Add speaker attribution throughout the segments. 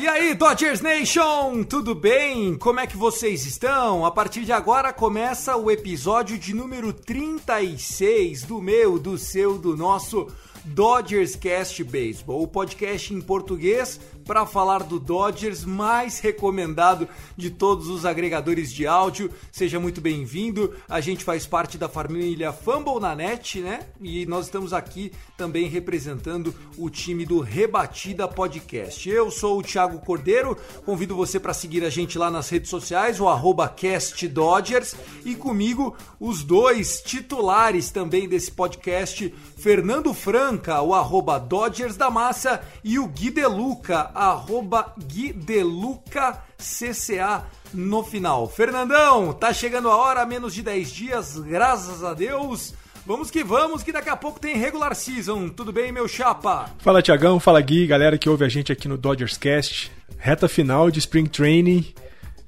Speaker 1: E aí, Dodgers Nation, tudo bem? Como é que vocês estão? A partir de agora começa o episódio de número 36 do meu, do seu, do nosso Dodgers Cast Baseball, o podcast em português para falar do Dodgers mais recomendado de todos os agregadores de áudio. Seja muito bem-vindo. A gente faz parte da família Fumble na Net, né? E nós estamos aqui também representando o time do Rebatida Podcast. Eu sou o Thiago Cordeiro, convido você para seguir a gente lá nas redes sociais, o CastDodgers, e comigo os dois titulares também desse podcast, Fernando Franca, o arroba Dodgers da Massa, e o Gui Deluca, arroba Gui Deluca CCA no final. Fernandão, tá chegando a hora, menos de 10 dias, graças a Deus. Vamos que vamos, que daqui a pouco tem regular season. Tudo bem, meu chapa?
Speaker 2: Fala Tiagão, fala Gui, galera que ouve a gente aqui no Dodgers Cast. Reta final de Spring Training.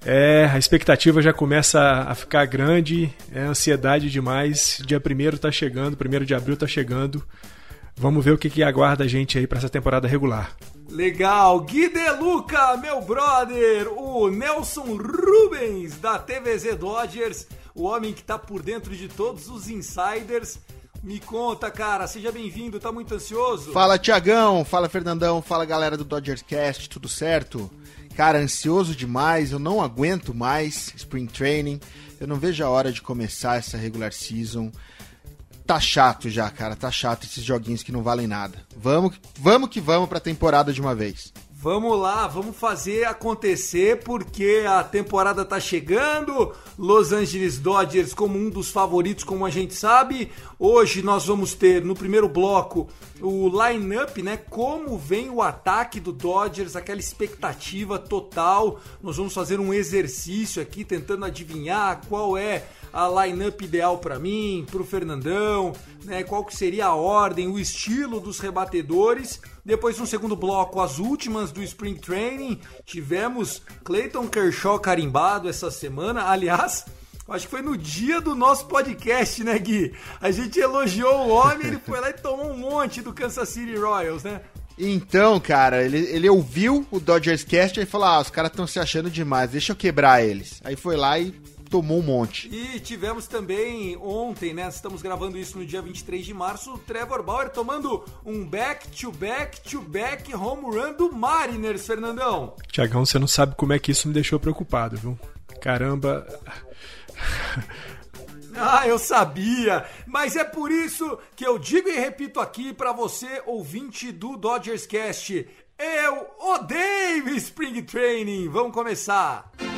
Speaker 2: É, a expectativa já começa a ficar grande, é ansiedade demais. Dia 1 tá chegando, 1 de abril tá chegando. Vamos ver o que, que aguarda a gente aí para essa temporada regular.
Speaker 1: Legal, Gui Deluca, meu brother, o Nelson Rubens da TVZ Dodgers, o homem que tá por dentro de todos os insiders. Me conta, cara, seja bem-vindo, tá muito ansioso?
Speaker 3: Fala Tiagão, fala Fernandão, fala galera do Dodgers Cast, tudo certo? Cara, ansioso demais, eu não aguento mais Spring Training, eu não vejo a hora de começar essa regular season. Tá chato já, cara, tá chato esses joguinhos que não valem nada. Vamos, vamos que vamos pra temporada de uma vez.
Speaker 1: Vamos lá, vamos fazer acontecer porque a temporada tá chegando. Los Angeles Dodgers como um dos favoritos, como a gente sabe. Hoje nós vamos ter no primeiro bloco o line-up, né? Como vem o ataque do Dodgers, aquela expectativa total. Nós vamos fazer um exercício aqui tentando adivinhar qual é a lineup ideal para mim, para o Fernandão, né? Qual que seria a ordem, o estilo dos rebatedores. Depois, no segundo bloco, as últimas do Spring Training. Tivemos Clayton Kershaw carimbado essa semana. Aliás, acho que foi no dia do nosso podcast, né, Gui? A gente elogiou o homem, ele foi lá e tomou um monte do Kansas City Royals, né?
Speaker 3: Então, cara, ele, ele ouviu o Dodgers Cast e falou: Ah, os caras estão se achando demais, deixa eu quebrar eles. Aí foi lá e tomou um monte.
Speaker 1: E tivemos também ontem, né? Estamos gravando isso no dia 23 de março. O Trevor Bauer tomando um back-to-back-to-back home run do Mariners, Fernandão.
Speaker 2: Tiagão, você não sabe como é que isso me deixou preocupado, viu? Caramba.
Speaker 1: Ah, eu sabia! Mas é por isso que eu digo e repito aqui pra você, ouvinte do Dodgers Cast. Eu odeio Spring Training! Vamos começar! Primeiro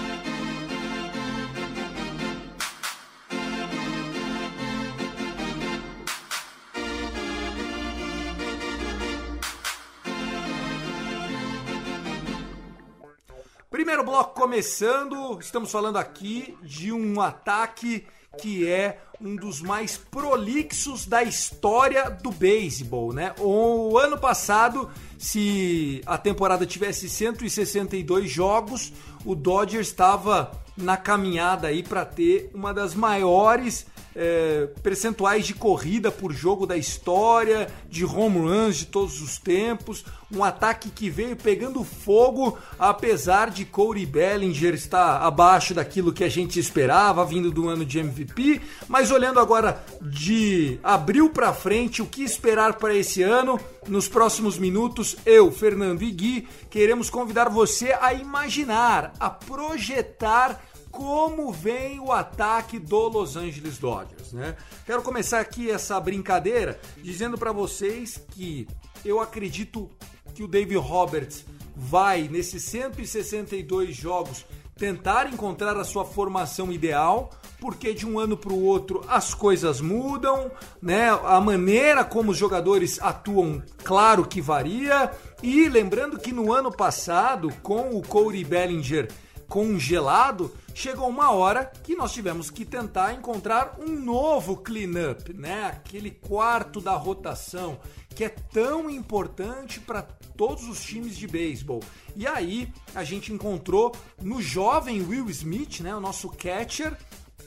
Speaker 1: bloco começando, estamos falando aqui de um ataque que é um dos mais prolixos da história do beisebol, né? O ano passado, se a temporada tivesse 162 jogos, o Dodgers estava na caminhada aí para ter uma das maiores é, percentuais de corrida por jogo da história, de home runs de todos os tempos, um ataque que veio pegando fogo, apesar de Corey Bellinger estar abaixo daquilo que a gente esperava, vindo do ano de MVP, mas olhando agora de abril para frente, o que esperar para esse ano? Nos próximos minutos, eu, Fernando e Gui, queremos convidar você a imaginar, a projetar como vem o ataque do Los Angeles Dodgers, né? Quero começar aqui essa brincadeira dizendo para vocês que eu acredito que o Dave Roberts vai nesses 162 jogos tentar encontrar a sua formação ideal, porque de um ano para o outro as coisas mudam, né? A maneira como os jogadores atuam, claro que varia. E lembrando que no ano passado, com o Corey Bellinger congelado, chegou uma hora que nós tivemos que tentar encontrar um novo cleanup, né? Aquele quarto da rotação que é tão importante para todos os times de beisebol. E aí a gente encontrou no jovem Will Smith, né, o nosso catcher,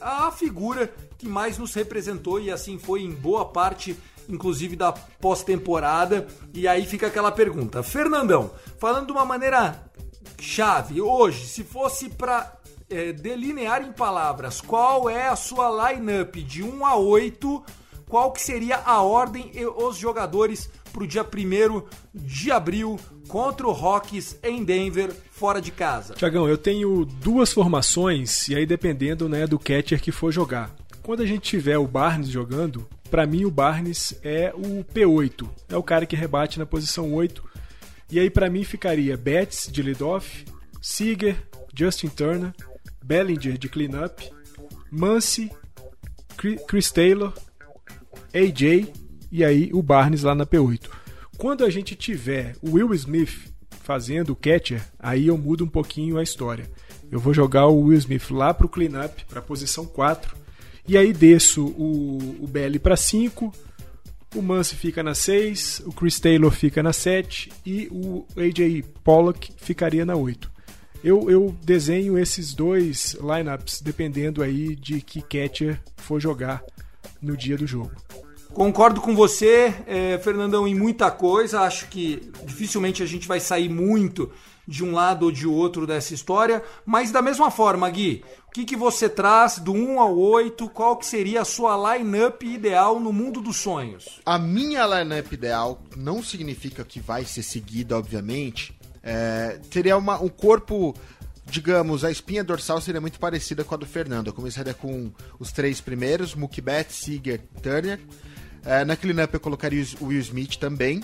Speaker 1: a figura que mais nos representou e assim foi em boa parte inclusive da pós-temporada. E aí fica aquela pergunta, Fernandão, falando de uma maneira chave hoje, se fosse para é, delinear em palavras qual é a sua lineup de 1 a 8, qual que seria a ordem e os jogadores para o dia 1 de abril contra o Rockies em Denver, fora de casa?
Speaker 2: Tiagão, eu tenho duas formações e aí dependendo né, do catcher que for jogar. Quando a gente tiver o Barnes jogando, para mim o Barnes é o P8, é o cara que rebate na posição 8 e aí para mim ficaria Betts de leadoff, Seager, Justin Turner, Bellinger de cleanup, Muncy, Chris Taylor, AJ e aí o Barnes lá na P8. Quando a gente tiver o Will Smith fazendo o catcher, aí eu mudo um pouquinho a história. Eu vou jogar o Will Smith lá para o cleanup, para a posição 4, e aí desço o, o Belly para 5, o Mance fica na 6, o Chris Taylor fica na 7 e o AJ Pollock ficaria na 8. Eu, eu desenho esses dois lineups dependendo aí de que catcher for jogar no dia do jogo.
Speaker 1: Concordo com você, é, Fernandão, em muita coisa. Acho que dificilmente a gente vai sair muito de um lado ou de outro dessa história, mas da mesma forma, Gui, o que, que você traz do 1 ao 8? Qual que seria a sua lineup ideal no mundo dos sonhos?
Speaker 3: A minha lineup ideal não significa que vai ser seguida, obviamente. É, teria uma, um corpo digamos, a espinha dorsal seria muito parecida com a do Fernando. Eu começaria com os três primeiros, Betts, Seager, Turner. É, na cleanup eu colocaria o Will Smith também.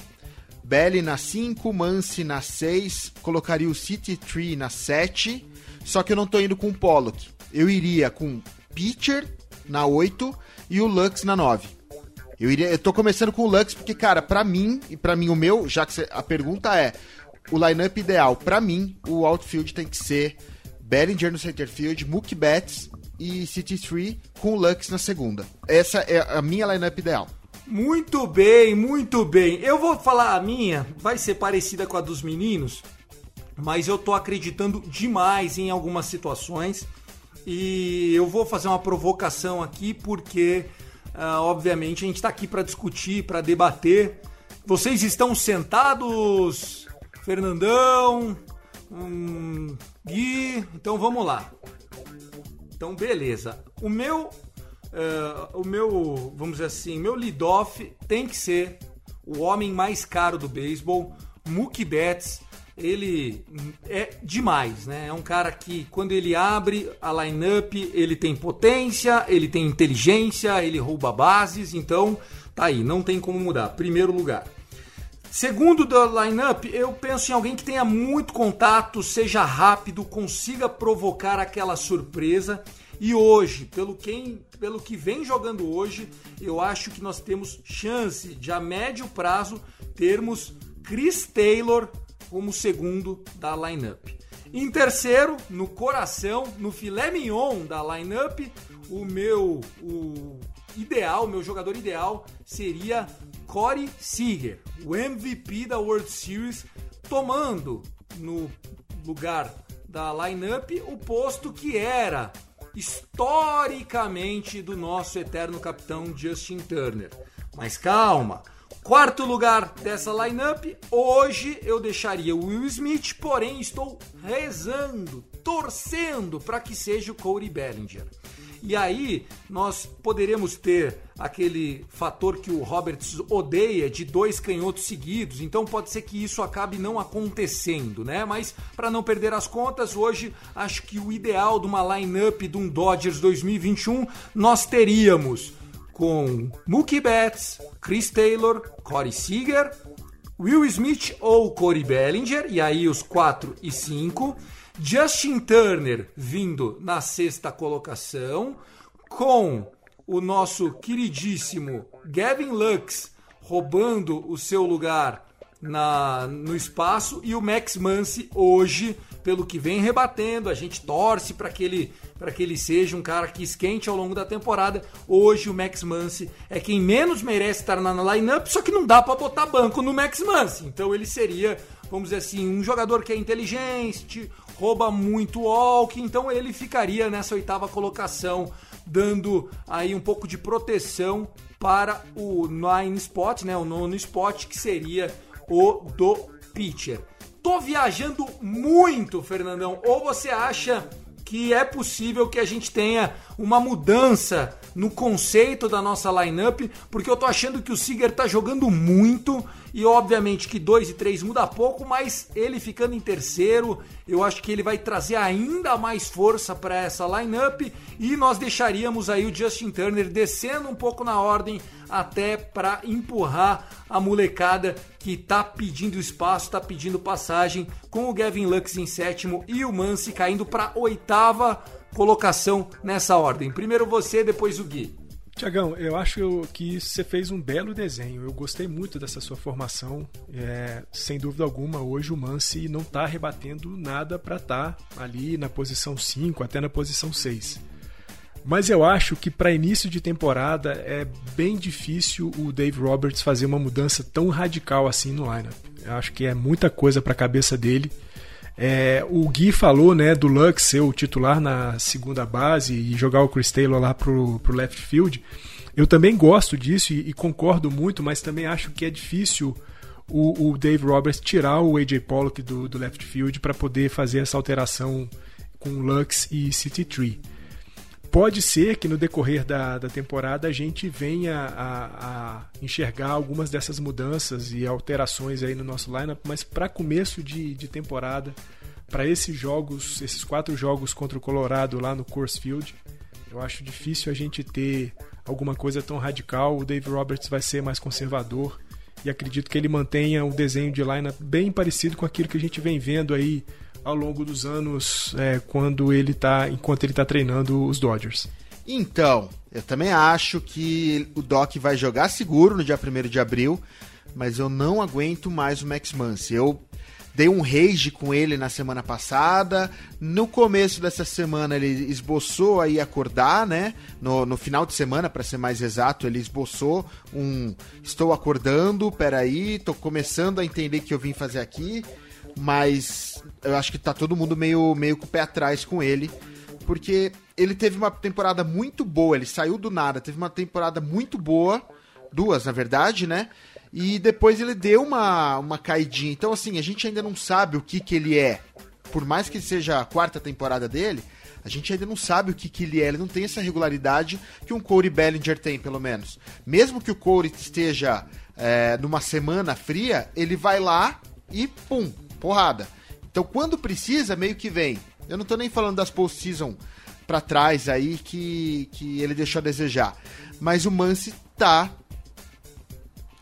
Speaker 3: Belly na 5, Mance na 6, colocaria o City Tree na 7, só que eu não tô indo com o Pollock. Eu iria com Pitcher na 8 e o Lux na 9. Eu, iria, eu tô começando com o Lux porque, cara, para mim, e para mim o meu, já que a pergunta é, o lineup ideal, para mim, o outfield tem que ser Bellinger no center field, Mookie Betts e City Tree com o Lux na segunda. Essa é a minha lineup ideal.
Speaker 1: Muito bem, muito bem. Eu vou falar a minha, vai ser parecida com a dos meninos, mas eu tô acreditando demais em algumas situações e eu vou fazer uma provocação aqui porque, uh, obviamente, a gente está aqui para discutir, para debater. Vocês estão sentados, Fernandão, hum, Gui, então vamos lá. Então, beleza. O meu uh, o meu, vamos dizer assim, meu lead-off tem que ser o homem mais caro do beisebol, Mookie Betts. Ele é demais, né? É um cara que quando ele abre a lineup, ele tem potência, ele tem inteligência, ele rouba bases, então tá aí, não tem como mudar. Primeiro lugar. Segundo da lineup, eu penso em alguém que tenha muito contato, seja rápido, consiga provocar aquela surpresa e hoje, pelo, quem, pelo que vem jogando hoje, eu acho que nós temos chance de a médio prazo termos Chris Taylor como segundo da lineup. Em terceiro, no coração, no filé mignon da lineup, o meu o ideal, meu jogador ideal seria Corey Seager, o MVP da World Series, tomando no lugar da lineup o posto que era historicamente do nosso eterno capitão Justin Turner. Mas calma, quarto lugar dessa lineup, hoje eu deixaria o Will Smith, porém estou rezando, torcendo para que seja o Corey Bellinger. E aí nós poderemos ter aquele fator que o Roberts odeia de dois canhotos seguidos. Então pode ser que isso acabe não acontecendo, né? Mas para não perder as contas, hoje acho que o ideal de uma lineup de um Dodgers 2021 nós teríamos com Mookie Betts, Chris Taylor, Corey Seager, Will Smith ou Corey Bellinger, e aí os 4 e 5. Justin Turner vindo na sexta colocação, com o nosso queridíssimo Gavin Lux roubando o seu lugar na, no espaço e o Max Muncy hoje, pelo que vem rebatendo, a gente torce para que ele para que ele seja um cara que esquente ao longo da temporada. Hoje o Max Muncy é quem menos merece estar na lineup, só que não dá para botar banco no Max Muncy. Então ele seria, vamos dizer assim, um jogador que é inteligente, rouba muito walk, então ele ficaria nessa oitava colocação, dando aí um pouco de proteção para o nine spot, né, o nono spot, que seria o do pitcher. Tô viajando muito, Fernandão. Ou você acha que é possível que a gente tenha uma mudança no conceito da nossa lineup, porque eu tô achando que o Seager tá jogando muito e obviamente que 2 e 3 muda pouco, mas ele ficando em terceiro, eu acho que ele vai trazer ainda mais força para essa lineup e nós deixaríamos aí o Justin Turner descendo um pouco na ordem até para empurrar a molecada que tá pedindo espaço, tá pedindo passagem, com o Gavin Lux em sétimo e o Mance caindo para oitava colocação nessa ordem. Primeiro você, depois o Gui.
Speaker 2: Tiagão, eu acho que você fez um belo desenho. Eu gostei muito dessa sua formação. É, sem dúvida alguma, hoje o Mance não está rebatendo nada para estar tá ali na posição 5, até na posição 6. Mas eu acho que para início de temporada é bem difícil o Dave Roberts fazer uma mudança tão radical assim no lineup. Eu acho que é muita coisa para a cabeça dele. É, o Gui falou né, do Lux ser o titular na segunda base e jogar o Chris Taylor lá pro, pro left field. Eu também gosto disso e, e concordo muito, mas também acho que é difícil o, o Dave Roberts tirar o AJ Pollock do, do left field para poder fazer essa alteração com Lux e City Tree. Pode ser que no decorrer da, da temporada a gente venha a, a enxergar algumas dessas mudanças e alterações aí no nosso lineup, mas para começo de, de temporada, para esses jogos, esses quatro jogos contra o Colorado lá no Coors Field, eu acho difícil a gente ter alguma coisa tão radical. O Dave Roberts vai ser mais conservador e acredito que ele mantenha um desenho de lineup bem parecido com aquilo que a gente vem vendo aí ao longo dos anos é, quando ele tá, enquanto ele está treinando os Dodgers.
Speaker 3: Então, eu também acho que o Doc vai jogar seguro no dia 1 de abril, mas eu não aguento mais o Max Muncy. Eu dei um rage com ele na semana passada. No começo dessa semana ele esboçou aí acordar, né? No, no final de semana, para ser mais exato, ele esboçou um estou acordando, peraí, tô começando a entender o que eu vim fazer aqui mas eu acho que tá todo mundo meio, meio com o pé atrás com ele, porque ele teve uma temporada muito boa, ele saiu do nada, teve uma temporada muito boa, duas na verdade, né? E depois ele deu uma, uma caidinha. Então, assim, a gente ainda não sabe o que, que ele é. Por mais que seja a quarta temporada dele, a gente ainda não sabe o que, que ele é. Ele não tem essa regularidade que um Corey Bellinger tem, pelo menos. Mesmo que o Corey esteja é, numa semana fria, ele vai lá e pum, porrada. Então, quando precisa, meio que vem. Eu não tô nem falando das postseason para trás aí que, que ele deixou a desejar. Mas o Mance tá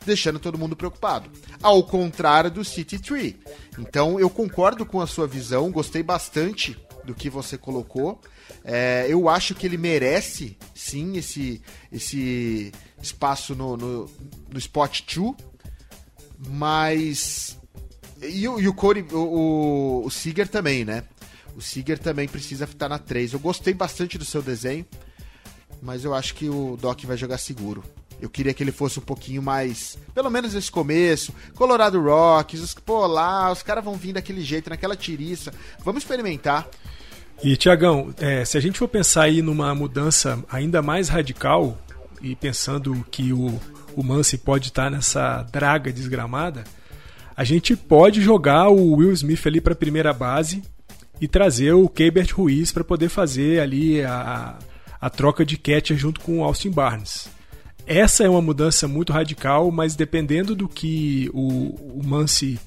Speaker 3: deixando todo mundo preocupado. Ao contrário do City Tree. Então eu concordo com a sua visão, gostei bastante do que você colocou. É, eu acho que ele merece, sim, esse, esse espaço no, no, no Spot 2, mas e, e o Corey, o, o, também, né? O Seager também precisa estar na 3. Eu gostei bastante do seu desenho, mas eu acho que o Doc vai jogar seguro. Eu queria que ele fosse um pouquinho mais. Pelo menos nesse começo. Colorado Rocks, os, pô, lá, os caras vão vir daquele jeito, naquela tiriça. Vamos experimentar.
Speaker 2: E, Tiagão, é, se a gente for pensar aí numa mudança ainda mais radical, e pensando que o, o Mansi pode estar nessa draga desgramada, a gente pode jogar o Will Smith ali para a primeira base e trazer o Keibert Ruiz para poder fazer ali a, a troca de catcher junto com o Austin Barnes. Essa é uma mudança muito radical, mas dependendo do que o, o Mansi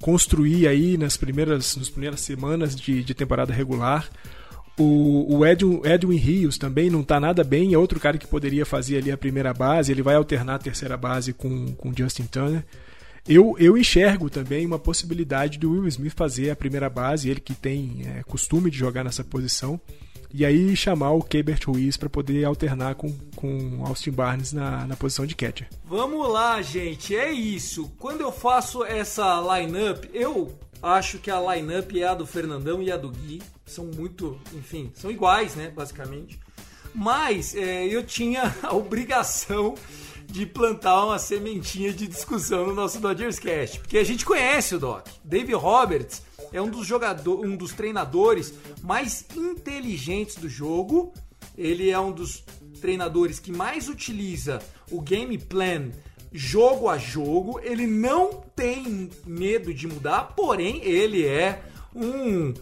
Speaker 2: construir aí nas primeiras, nas primeiras semanas de, de temporada regular, o, o Edwin, Edwin Rios também não está nada bem, é outro cara que poderia fazer ali a primeira base, ele vai alternar a terceira base com, com Justin Turner. Eu, eu enxergo também uma possibilidade do Will Smith fazer a primeira base, ele que tem é, costume de jogar nessa posição, e aí chamar o Kebert Ruiz para poder alternar com, com Austin Barnes na, na posição de catcher.
Speaker 1: Vamos lá, gente, é isso. Quando eu faço essa lineup, eu acho que a lineup é a do Fernandão e a do Gui. São muito, enfim, são iguais, né, basicamente. Mas é, eu tinha a obrigação de plantar uma sementinha de discussão no nosso Dodgers Cast, porque a gente conhece o Doc. Dave Roberts é um dos jogadores, um dos treinadores mais inteligentes do jogo. Ele é um dos treinadores que mais utiliza o game plan jogo a jogo. Ele não tem medo de mudar, porém ele é um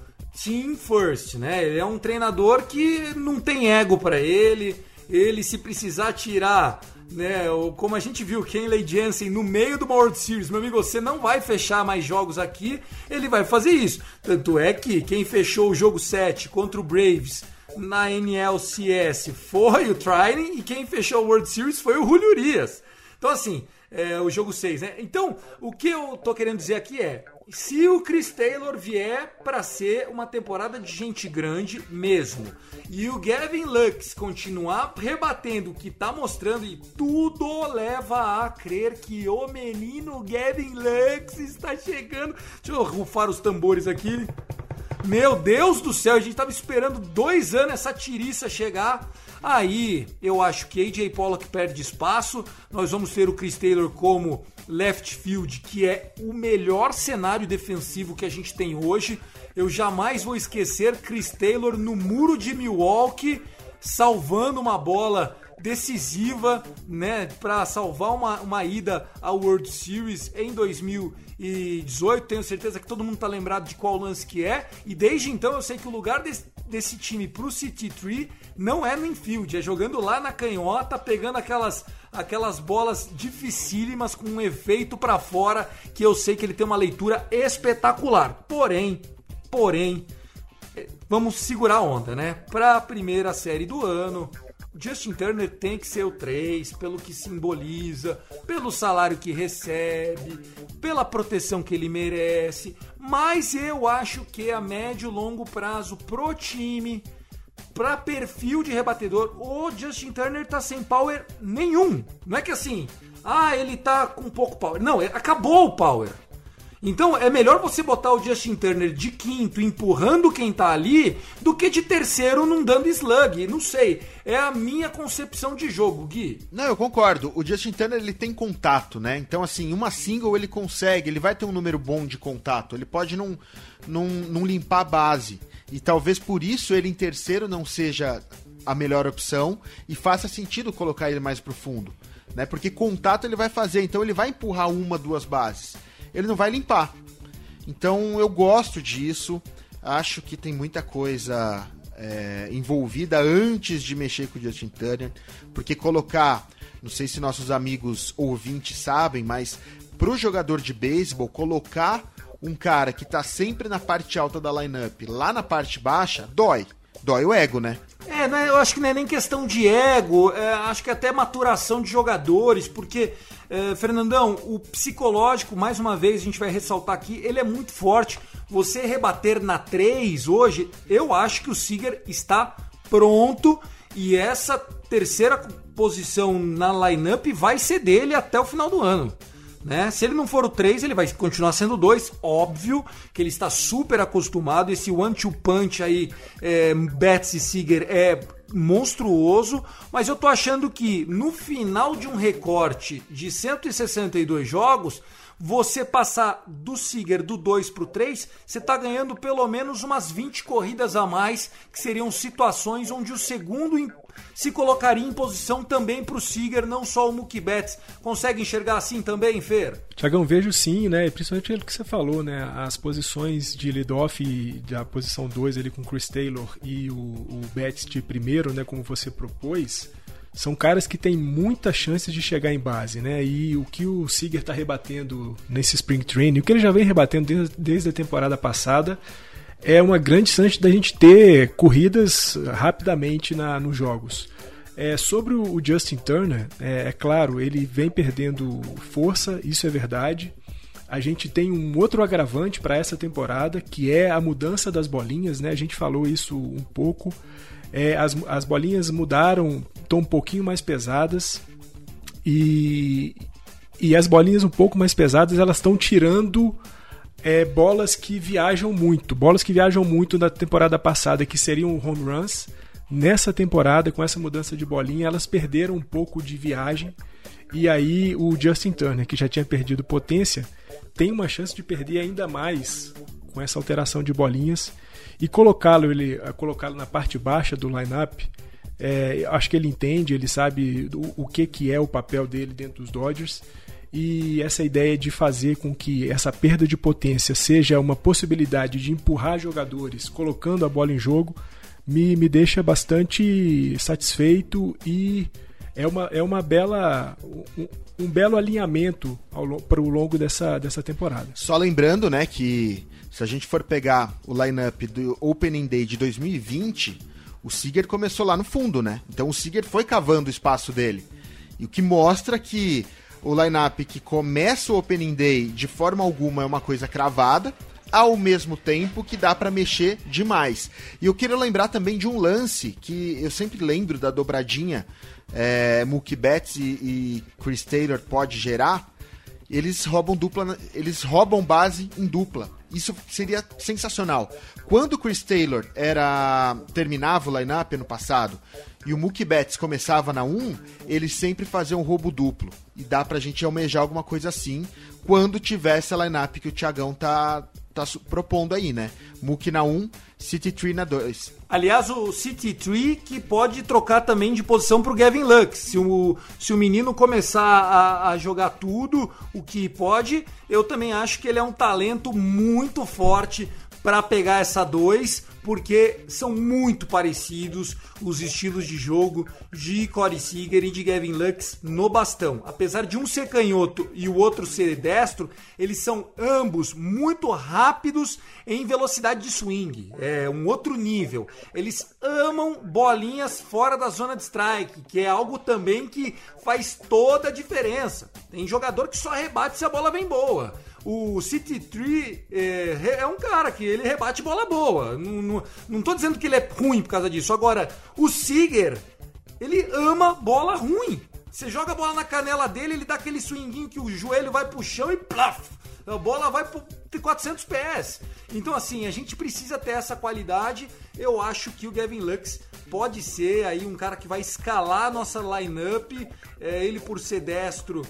Speaker 1: team first, né? Ele é um treinador que não tem ego para ele. Ele se precisar tirar né? Como a gente viu, Kenley Jensen no meio do World Series, meu amigo, você não vai fechar mais jogos aqui, ele vai fazer isso. Tanto é que quem fechou o jogo 7 contra o Braves na NLCS foi o Trining e quem fechou o World Series foi o Julio Urias. Então, assim, é, o jogo 6, né? Então, o que eu tô querendo dizer aqui é: se o Chris Taylor vier para ser uma temporada de gente grande mesmo, e o Gavin Lux continuar rebatendo o que tá mostrando, e tudo leva a crer que o menino Gavin Lux está chegando. Deixa eu rufar os tambores aqui. Meu Deus do céu, a gente tava esperando dois anos essa tiriça chegar. Aí eu acho que AJ Pollock perde espaço. Nós vamos ter o Chris Taylor como left field, que é o melhor cenário defensivo que a gente tem hoje. Eu jamais vou esquecer Chris Taylor no muro de Milwaukee, salvando uma bola decisiva, né, para salvar uma, uma ida ao World Series em 2018. Tenho certeza que todo mundo tá lembrado de qual lance que é. E desde então eu sei que o lugar desse, desse time pro City Tree não é no infield, é jogando lá na canhota, pegando aquelas aquelas bolas dificílimas com um efeito para fora, que eu sei que ele tem uma leitura espetacular. Porém, porém, eh, vamos segurar a onda, né? Para a primeira série do ano, Justin Turner tem que ser o 3, pelo que simboliza, pelo salário que recebe, pela proteção que ele merece, mas eu acho que a médio e longo prazo pro time para perfil de rebatedor, o Justin Turner tá sem power nenhum. Não é que assim, ah, ele tá com pouco power. Não, é, acabou o power. Então é melhor você botar o Justin Turner de quinto empurrando quem tá ali do que de terceiro não dando slug. Não sei. É a minha concepção de jogo, Gui.
Speaker 3: Não, eu concordo. O Justin Turner ele tem contato, né? Então, assim, uma single ele consegue, ele vai ter um número bom de contato. Ele pode não, não, não limpar a base. E talvez por isso ele em terceiro não seja a melhor opção e faça sentido colocar ele mais profundo, né? Porque contato ele vai fazer, então ele vai empurrar uma, duas bases. Ele não vai limpar. Então eu gosto disso. Acho que tem muita coisa é, envolvida antes de mexer com o Justin Turner, porque colocar, não sei se nossos amigos ouvintes sabem, mas para o jogador de beisebol colocar um cara que tá sempre na parte alta da lineup lá na parte baixa, dói. Dói o ego, né?
Speaker 1: É, né, eu acho que não é nem questão de ego, é, acho que até maturação de jogadores, porque, é, Fernandão, o psicológico, mais uma vez, a gente vai ressaltar aqui, ele é muito forte. Você rebater na 3 hoje, eu acho que o Seager está pronto e essa terceira posição na lineup vai ser dele até o final do ano. Né? Se ele não for o 3, ele vai continuar sendo o 2. Óbvio que ele está super acostumado. Esse one-two punch aí, é, Betsy Seeger, é monstruoso. Mas eu tô achando que no final de um recorte de 162 jogos, você passar do Seager do 2 para o 3, você está ganhando pelo menos umas 20 corridas a mais, que seriam situações onde o segundo se colocaria em posição também para o Seager, não só o Mookie Betts. Consegue enxergar assim também, Fer?
Speaker 2: Tiagão, vejo sim, né? Principalmente o que você falou, né? As posições de lead-off da posição 2 ali com o Chris Taylor e o, o Betts de primeiro, né? Como você propôs, são caras que têm muita chance de chegar em base, né? E o que o Seager está rebatendo nesse Spring Training, o que ele já vem rebatendo desde, desde a temporada passada, é uma grande chance da gente ter corridas rapidamente na, nos jogos. É, sobre o Justin Turner, é, é, claro, ele vem perdendo força, isso é verdade. A gente tem um outro agravante para essa temporada, que é a mudança das bolinhas, né? A gente falou isso um pouco. É, as, as bolinhas mudaram, estão um pouquinho mais pesadas. E, e as bolinhas um pouco mais pesadas, elas estão tirando é, bolas que viajam muito. Bolas que viajam muito na temporada passada, que seriam home runs. Nessa temporada, com essa mudança de bolinha, elas perderam um pouco de viagem. E aí o Justin Turner, que já tinha perdido potência, tem uma chance de perder ainda mais com essa alteração de bolinhas e colocá-lo ele colocá-lo na parte baixa do lineup. É, acho que ele entende, ele sabe o, o que que é o papel dele dentro dos Dodgers e essa ideia de fazer com que essa perda de potência seja uma possibilidade de empurrar jogadores colocando a bola em jogo me, me deixa bastante satisfeito e é uma, é uma bela um, um belo alinhamento para o longo dessa, dessa temporada.
Speaker 3: Só lembrando, né, que se a gente for pegar o lineup do Opening Day de 2020, o Seager começou lá no fundo, né? Então o Seager foi cavando o espaço dele. E o que mostra que o lineup que começa o Opening Day de forma alguma é uma coisa cravada, ao mesmo tempo que dá para mexer demais. E eu queria lembrar também de um lance que eu sempre lembro da dobradinha é, Mookie Betts e, e Chris Taylor pode gerar. Eles roubam dupla, eles roubam base em dupla. Isso seria sensacional. Quando Chris Taylor era terminava o lineup ano passado e o Mookie Betts começava na 1, eles sempre faziam um roubo duplo. E dá pra gente almejar alguma coisa assim quando tiver essa lineup que o Thiagão tá, tá propondo aí, né? Mookie na 1, City Tree na 2.
Speaker 1: Aliás, o City Tree que pode trocar também de posição pro Gavin Lux. Se o, se o menino começar a, a jogar tudo, o que pode, eu também acho que ele é um talento muito forte para pegar essa 2 porque são muito parecidos os estilos de jogo de Corey Seager e de Gavin Lux no bastão. Apesar de um ser canhoto e o outro ser destro, eles são ambos muito rápidos em velocidade de swing. É um outro nível. Eles amam bolinhas fora da zona de strike, que é algo também que faz toda a diferença. Tem jogador que só rebate se a bola vem boa. O City Tree é, é, um cara que ele rebate bola boa. Não, não, não tô dizendo que ele é ruim por causa disso. Agora, o Seager, ele ama bola ruim. Você joga a bola na canela dele, ele dá aquele swinguinho que o joelho vai pro chão e plaf! A bola vai pro 400 PS. Então, assim, a gente precisa ter essa qualidade. Eu acho que o Gavin Lux pode ser aí um cara que vai escalar a nossa lineup. É, ele, por ser destro,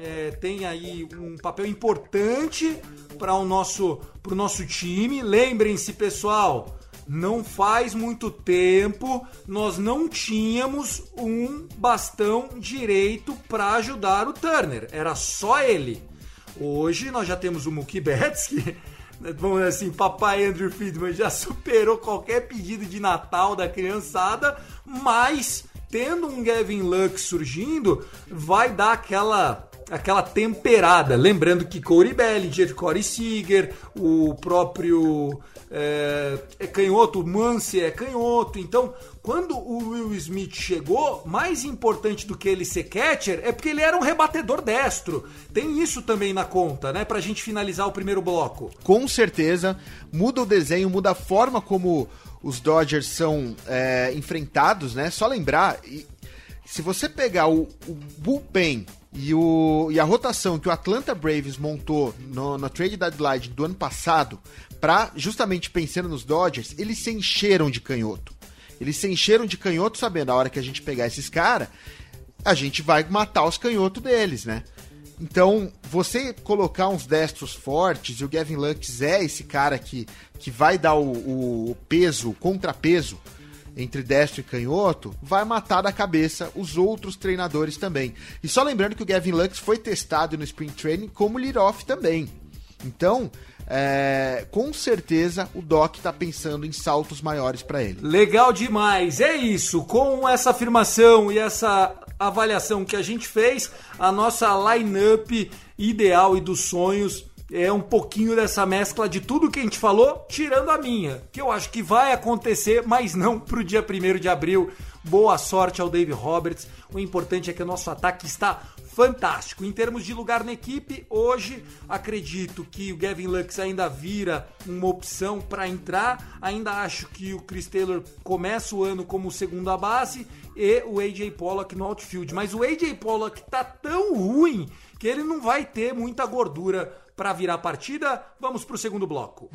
Speaker 1: é, tem aí um papel importante para o nosso, pro nosso time. Lembrem-se, pessoal, não faz muito tempo nós não tínhamos um bastão direito para ajudar o Turner. Era só ele. Hoje nós já temos o Mookie Betts, que, vamos dizer assim, papai Andrew Friedman já superou qualquer pedido de Natal da criançada, mas tendo um Gavin Lux surgindo, vai dar aquela aquela temperada. Lembrando que Corey Bellinger, Corey Seager, o próprio é, é canhoto, Mance é canhoto. Então, quando o Will Smith chegou, mais importante do que ele ser catcher é porque ele era um rebatedor destro. Tem isso também na conta, né? Pra gente finalizar o primeiro bloco.
Speaker 3: Com certeza, muda o desenho, muda a forma como os Dodgers são é, enfrentados, né? Só lembrar, se você pegar o, o bullpen e, o, e a rotação que o Atlanta Braves montou no, no trade deadline do ano passado, para justamente pensando nos Dodgers, eles se encheram de canhoto. Eles se encheram de canhoto sabendo, a hora que a gente pegar esses caras, a gente vai matar os canhotos deles, né? Então, você colocar uns destros fortes, e o Gavin Lux é esse cara que, que vai dar o, o peso, o contrapeso entre destro e canhoto, vai matar da cabeça os outros treinadores também. E só lembrando que o Gavin Lux foi testado no Spring Training como lead-off também. Então, é, com certeza o Doc está pensando em saltos maiores para ele.
Speaker 1: Legal demais, é isso. Com essa afirmação e essa avaliação que a gente fez, a nossa lineup ideal e dos sonhos é um pouquinho dessa mescla de tudo que a gente falou, tirando a minha, que eu acho que vai acontecer, mas não pro dia 1 de abril. Boa sorte ao Dave Roberts. O importante é que o nosso ataque está fantástico. Em termos de lugar na equipe, hoje acredito que o Gavin Lux ainda vira uma opção para entrar. Ainda acho que o Chris Taylor começa o ano como segunda base e o AJ Pollock no outfield. Mas o AJ Pollock tá tão ruim que ele não vai ter muita gordura para virar partida. Vamos para o segundo bloco.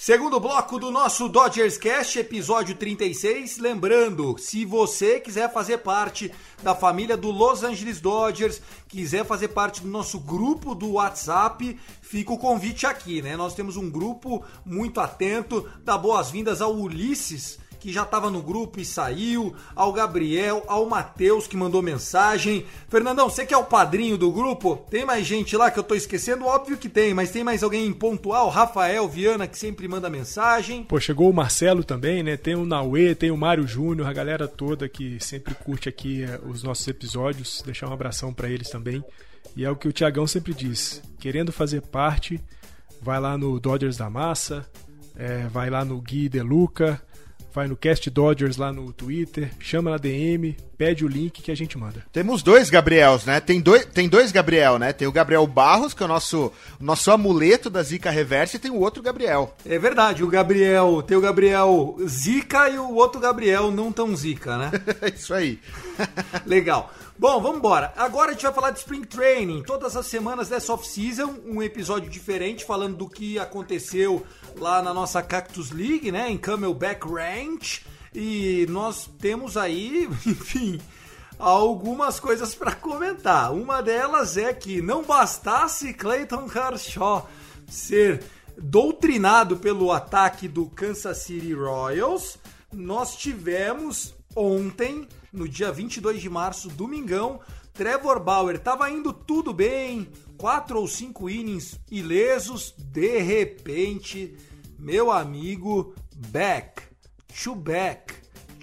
Speaker 1: Segundo bloco do nosso Dodgers Cast, episódio 36. Lembrando, se você quiser fazer parte da família do Los Angeles Dodgers, quiser fazer parte do nosso grupo do WhatsApp, fica o convite aqui, né? Nós temos um grupo muito atento. Dá boas-vindas ao Ulisses que já estava no grupo e saiu, ao Gabriel, ao Matheus que mandou mensagem. Fernandão, você que é o padrinho do grupo, tem mais gente lá que eu tô esquecendo? Óbvio que tem, mas tem mais alguém pontual? Rafael Viana que sempre manda mensagem.
Speaker 2: Pô, chegou o Marcelo também, né? Tem o Naue, tem o Mário Júnior, a galera toda que sempre curte aqui eh, os nossos episódios. Deixar um abração para eles também. E é o que o Tiagão sempre diz: querendo fazer parte, vai lá no Dodgers da Massa, é, vai lá no Gui De Luca, vai no Cast Dodgers lá no Twitter, chama na DM, pede o link que a gente manda.
Speaker 3: Temos dois Gabriels, né? Tem dois, tem dois Gabriel, né? Tem o Gabriel Barros, que é o nosso, nosso amuleto da Zica Reversa, e tem o outro Gabriel.
Speaker 1: É verdade, o Gabriel, tem o Gabriel Zica e o outro Gabriel não tão Zica, né?
Speaker 3: Isso aí.
Speaker 1: Legal. Bom, vamos embora. Agora a gente vai falar de Spring Training. Todas as semanas dessa off-season, um episódio diferente falando do que aconteceu lá na nossa Cactus League, né, em Camelback Ranch. E nós temos aí, enfim, algumas coisas para comentar. Uma delas é que não bastasse Clayton Kershaw ser doutrinado pelo ataque do Kansas City Royals, nós tivemos ontem no dia 22 de março, domingão. Trevor Bauer estava indo tudo bem, quatro ou cinco innings ilesos. De repente, meu amigo, back, to back,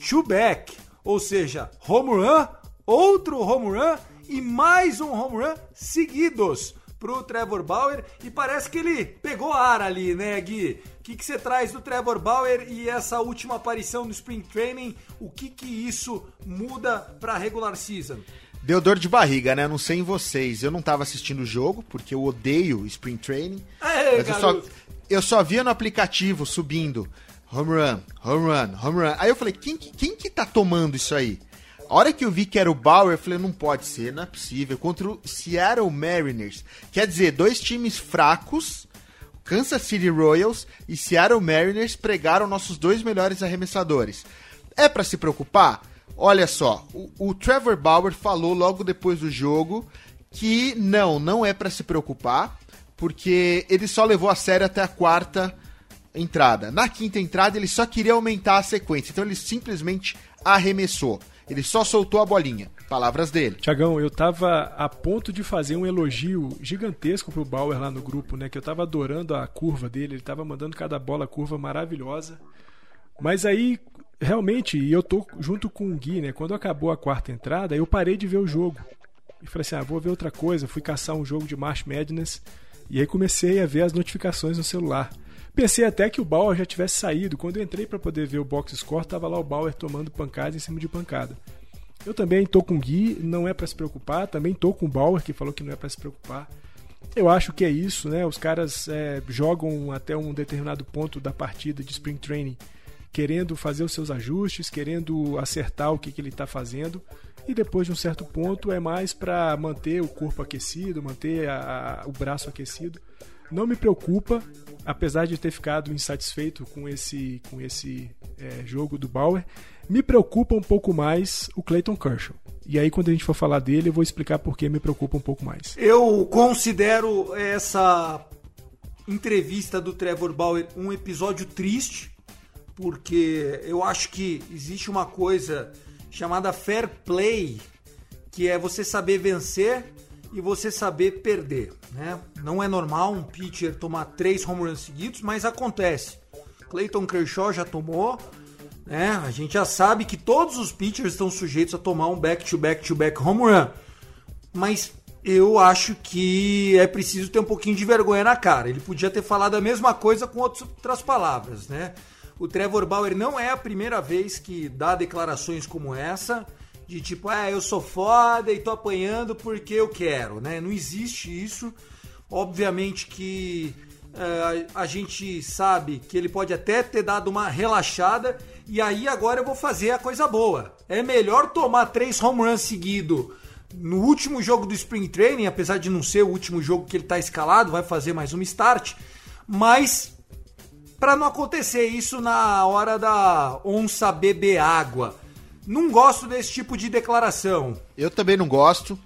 Speaker 1: to back, ou seja, home run, outro home run e mais um home run seguidos pro Trevor Bauer e parece que ele pegou ar ali, né, Gui? O que, você traz do Trevor Bauer e essa última aparição no Spring Training? O que que isso muda pra regular season?
Speaker 3: Deu dor de barriga, né? Não sei em vocês. Eu não tava assistindo o jogo, porque eu odeio Spring Training.
Speaker 1: Aê,
Speaker 3: mas eu só, eu só via no aplicativo subindo home run, home run, home run. Aí eu falei, quem, quem que tá tomando isso aí? A hora que eu vi que era o Bauer, eu falei, não pode ser, não é possível. Contra o Seattle Mariners. Quer dizer, dois times fracos, Kansas City Royals e Seattle Mariners pregaram nossos dois melhores arremessadores. É para se preocupar? Olha só, o, o, Trevor Bauer falou logo depois do jogo que não, não é para se preocupar, porque ele só levou a sério até a quarta entrada. Na quinta entrada, ele só queria aumentar a sequência, então ele simplesmente arremessou. Ele só soltou a bolinha. Palavras dele.
Speaker 2: Tiagão, eu tava a ponto de fazer um elogio gigantesco pro Bauer lá no grupo, né? Que eu tava adorando a curva dele, ele tava mandando cada bola curva maravilhosa. Mas aí, realmente, e eu tô junto com o Gui, né? Quando acabou a quarta entrada, eu parei de ver o jogo. E falei assim: ah, vou ver outra coisa. Fui caçar um jogo de March Madness. E aí comecei a ver as notificações no celular. Pensei até que o Bauer já tivesse saído. Quando eu entrei para poder ver o box score, tava lá o Bauer tomando pancada em cima de pancada. Eu também tô com o Gui, não é para se preocupar. Também tô com o Bauer, que falou que não é para se preocupar. Eu acho que é isso, né? Os caras é, jogam até um determinado ponto da partida de Spring Training, querendo fazer os seus ajustes, querendo acertar o que, que ele está fazendo. E depois de um certo ponto é mais para manter o corpo aquecido, manter a, a, o braço aquecido Não me preocupa, apesar de ter ficado insatisfeito com esse, com esse é, jogo do Bauer, me preocupa um pouco mais o Clayton Kershaw. E aí, quando a gente for falar dele, eu vou explicar por que me preocupa um pouco mais.
Speaker 1: Eu considero essa entrevista do Trevor Bauer um episódio triste, porque eu acho que existe uma coisa chamada fair play, que é você saber vencer e você saber perder. Né? Não é normal um pitcher tomar três home runs seguidos, mas acontece. Clayton Kershaw já tomou, né? A gente já sabe que todos os pitchers estão sujeitos a tomar um back-to-back-to-back home run. Mas eu acho que é preciso ter um pouquinho de vergonha na cara. Ele podia ter falado a mesma coisa com outras palavras, né? O Trevor Bauer não é a primeira vez que dá declarações como essa, de tipo, ah, eu sou foda e tô apanhando porque eu quero, né? Não existe isso. Obviamente que é, a gente sabe que ele pode até ter dado uma relaxada e aí agora eu vou fazer a coisa boa. É melhor tomar três home runs seguido no último jogo do Spring Training, apesar de não ser o último jogo que ele está escalado, vai fazer mais uma start, mas para não acontecer isso na hora da onça beber água. Não gosto desse tipo de declaração.
Speaker 3: Eu também não gosto.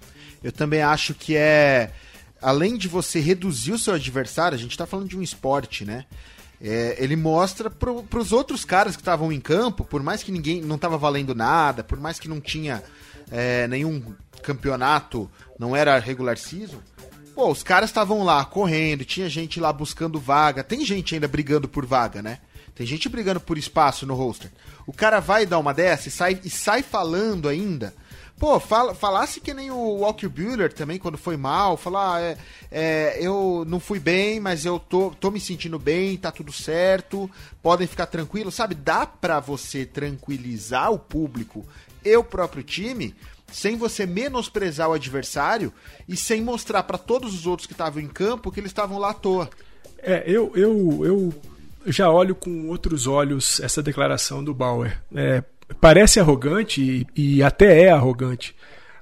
Speaker 3: Eu também acho que é. Além de você reduzir o seu adversário, a gente tá falando de um esporte, né? É, ele mostra para os outros caras que estavam em campo, por mais que ninguém não tava valendo nada, por mais que não tinha é, nenhum campeonato, não era regular season, pô, os caras estavam lá correndo, tinha gente lá buscando vaga, tem gente ainda brigando por vaga, né? Tem gente brigando por espaço no roster. O cara vai dar uma dessa e sai, e sai falando ainda. Pô, fala, falasse que nem o Walker Bueller também, quando foi mal, falar, ah, é, é, eu não fui bem, mas eu tô, tô me sentindo bem, tá tudo certo, podem ficar tranquilos, sabe? Dá pra você tranquilizar o público e o próprio time sem você menosprezar o adversário e sem mostrar para todos os outros que estavam em campo que eles estavam lá à toa.
Speaker 2: É, eu, eu, eu já olho com outros olhos essa declaração do Bauer. É, parece arrogante e, e, até é arrogante,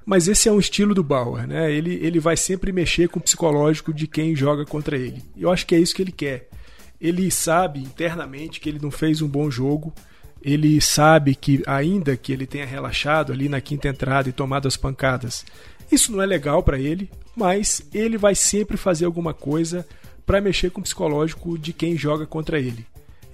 Speaker 2: mas esse é um estilo do Bauer, né? Ele, ele vai sempre mexer com o psicológico de quem joga contra ele. Eu acho que é isso que ele quer. Ele sabe internamente que ele não fez um bom jogo ele sabe que, ainda que ele tenha relaxado ali na quinta entrada e tomado as pancadas, isso não é legal para ele, mas ele vai sempre fazer alguma coisa para mexer com o psicológico de quem joga contra ele.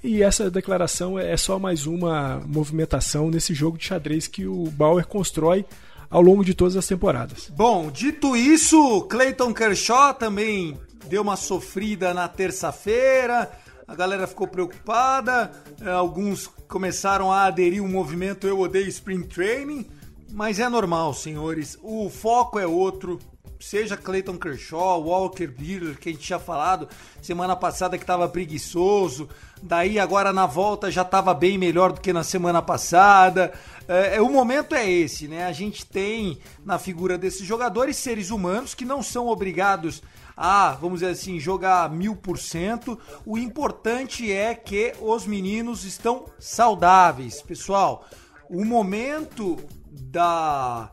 Speaker 2: E essa declaração é só mais uma movimentação nesse jogo de xadrez que o Bauer constrói ao longo de todas as temporadas.
Speaker 1: Bom, dito isso, Clayton Kershaw também deu uma sofrida na terça-feira a galera ficou preocupada, é, alguns começaram a aderir ao movimento Eu Odeio Spring Training, mas é normal, senhores, o foco é outro. Seja Clayton Kershaw, Walker Buehler, que a gente tinha falado semana passada que estava preguiçoso, daí agora na volta já estava bem melhor do que na semana passada. É, é, o momento é esse, né? A gente tem na figura desses jogadores seres humanos que não são obrigados a, vamos dizer assim, jogar mil por cento. O importante é que os meninos estão saudáveis. Pessoal, o momento da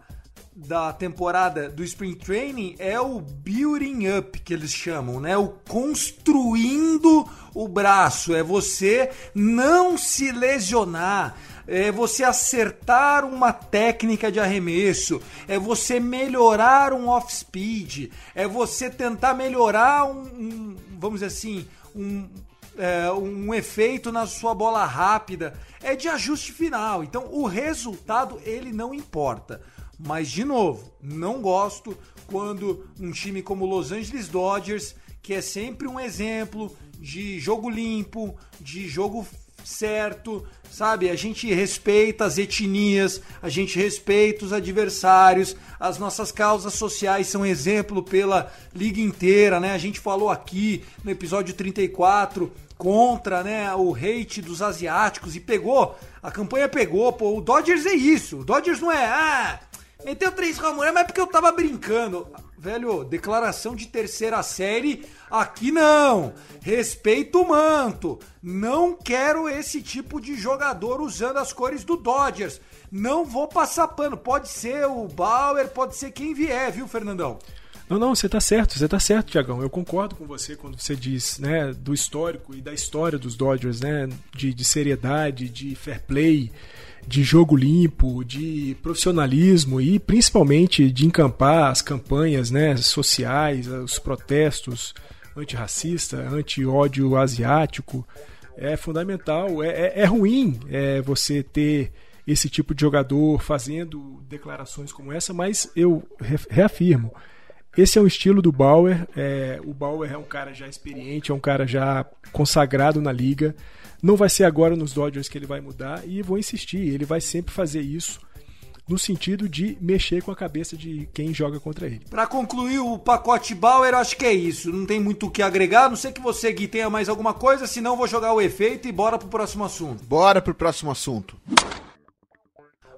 Speaker 1: da temporada do Spring Training é o building up que eles chamam, né? O construindo o braço, é você não se lesionar, é você acertar uma técnica de arremesso, é você melhorar um off-speed, é você tentar melhorar um, um vamos dizer assim, um, é, um efeito na sua bola rápida. É de ajuste final. Então o resultado ele não importa. Mas de novo, não gosto quando um time como Los Angeles Dodgers, que é sempre um exemplo de jogo limpo, de jogo certo, sabe? A gente respeita as etnias, a gente respeita os adversários, as nossas causas sociais são exemplo pela liga inteira, né? A gente falou aqui no episódio 34 contra, né, o hate dos asiáticos e pegou, a campanha pegou, pô, o Dodgers é isso. O Dodgers não é, ah, meteu três Ramones, mas é porque eu tava brincando. Velho, declaração de terceira série, aqui não. Respeito o manto. Não quero esse tipo de jogador usando as cores do Dodgers. Não vou passar pano. Pode ser o Bauer, pode ser quem vier, viu, Fernandão?
Speaker 2: Não, não, você tá certo, você tá certo, Tiagão. Eu concordo com você quando você diz, né, do histórico e da história dos Dodgers, né, de, de seriedade, de fair play, de jogo limpo, de profissionalismo e principalmente de encampar as campanhas, né, sociais, os protestos antirracista, anti-ódio asiático. É fundamental, é, é, é ruim é, você ter esse tipo de jogador fazendo declarações como essa, mas eu reafirmo, esse é o estilo do Bauer. É, o Bauer é um cara já experiente, é um cara já consagrado na liga. Não vai ser agora nos Dodgers que ele vai mudar e vou insistir, ele vai sempre fazer isso no sentido de mexer com a cabeça de quem joga contra ele.
Speaker 1: Para concluir o pacote Bauer, acho que é isso. Não tem muito o que agregar. Não sei que você, Gui, tenha mais alguma coisa, senão vou jogar o efeito e bora pro próximo assunto.
Speaker 3: Bora pro próximo assunto.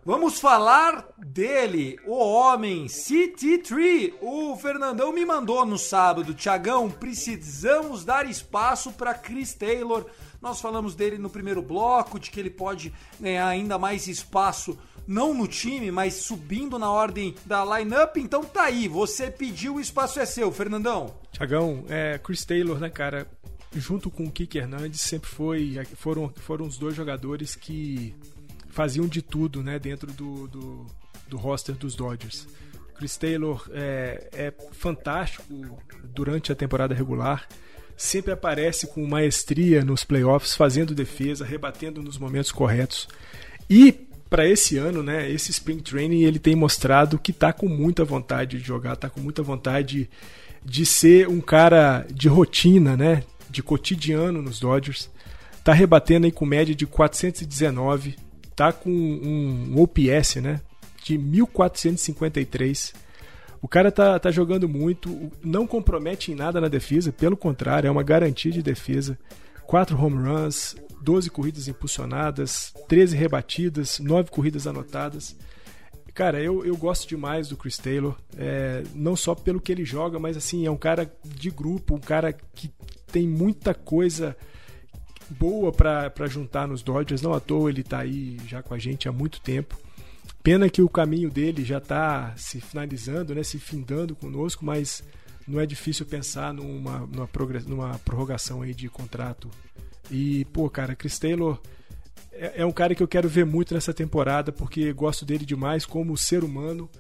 Speaker 1: Vamos falar dele, o homem CT3. O Fernandão me mandou no sábado, Tiagão, precisamos dar espaço para Chris Taylor. Nós falamos dele no primeiro bloco, de que ele pode ganhar ainda mais espaço, não no time, mas subindo na ordem da lineup. Então tá aí, você pediu, o espaço é seu, Fernandão.
Speaker 2: Tiagão, é, Chris Taylor, né, cara? Junto com o Kike Hernandes, sempre foi, foram, foram os dois jogadores que faziam de tudo né, dentro do, do, do roster dos Dodgers. Chris Taylor é, é, fantástico durante a temporada regular, sempre aparece com maestria nos playoffs, fazendo defesa, rebatendo nos momentos corretos. E para esse ano, né, esse Spring Training, ele tem mostrado que está com muita vontade de jogar, está com muita vontade de ser um cara de rotina, né, de cotidiano nos Dodgers. Está rebatendo aí com média de 419, tá com um, OPS, né? De 1453. O cara tá, tá jogando muito, não compromete em nada na defesa, pelo contrário, é uma garantia de defesa. 4 home runs, 12 corridas impulsionadas, 13 rebatidas, 9 corridas anotadas. Cara, eu, eu gosto demais do Chris Taylor, é, não só pelo que ele joga, mas assim, é um cara de grupo, um cara que tem muita coisa boa para juntar nos Dodgers. Não à toa ele está aí já com a gente há muito tempo. Pena que o caminho dele já está se finalizando, né, se findando conosco, mas não é difícil pensar numa, numa, numa prorrogação aí de contrato. E, pô, cara, Chris Taylor é, é um cara que eu quero ver muito nessa temporada, porque gosto dele demais como ser humano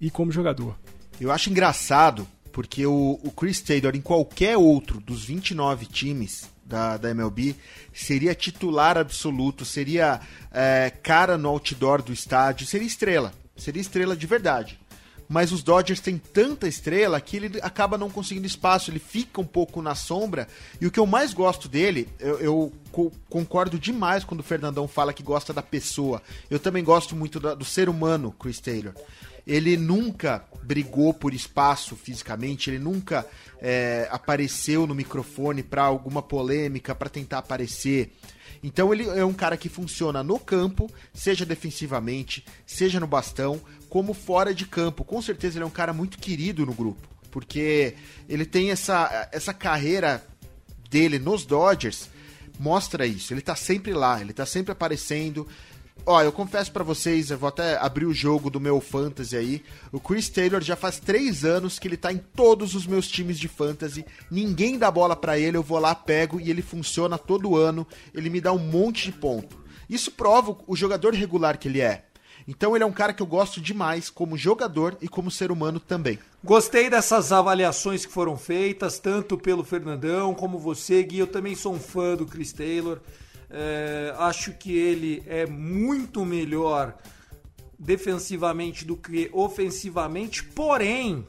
Speaker 2: e como jogador.
Speaker 3: Eu acho engraçado, porque o, o Chris Taylor, em qualquer outro dos 29 times, da, da MLB, seria titular absoluto, seria é, cara no outdoor do estádio, seria estrela, seria estrela de verdade. Mas os Dodgers têm tanta estrela que ele acaba não conseguindo espaço, ele fica um pouco na sombra. E o que eu mais gosto dele, eu, eu co concordo demais quando o Fernandão fala que gosta da pessoa. Eu também gosto muito da, do ser humano, Chris Taylor ele nunca brigou por espaço fisicamente, ele nunca é, apareceu no microfone para alguma polêmica, para tentar aparecer. Então ele é um cara que funciona no campo, seja defensivamente, seja no bastão, como fora de campo. Com certeza ele é um cara muito querido no grupo, porque ele tem essa, essa carreira dele nos Dodgers mostra isso. Ele tá sempre lá, ele tá sempre aparecendo. Ó, eu confesso para vocês, eu vou até abrir o jogo do meu fantasy aí. O Chris Taylor já faz três anos que ele tá em todos os meus times de fantasy. Ninguém dá bola para ele, eu vou lá, pego e ele funciona todo ano. Ele me dá um monte de ponto. Isso prova o jogador regular que ele é. Então ele é um cara que eu gosto demais como jogador e como ser humano também.
Speaker 1: Gostei dessas avaliações que foram feitas, tanto pelo Fernandão como você, Gui. Eu também sou um fã do Chris Taylor. É, acho que ele é muito melhor defensivamente do que ofensivamente, porém,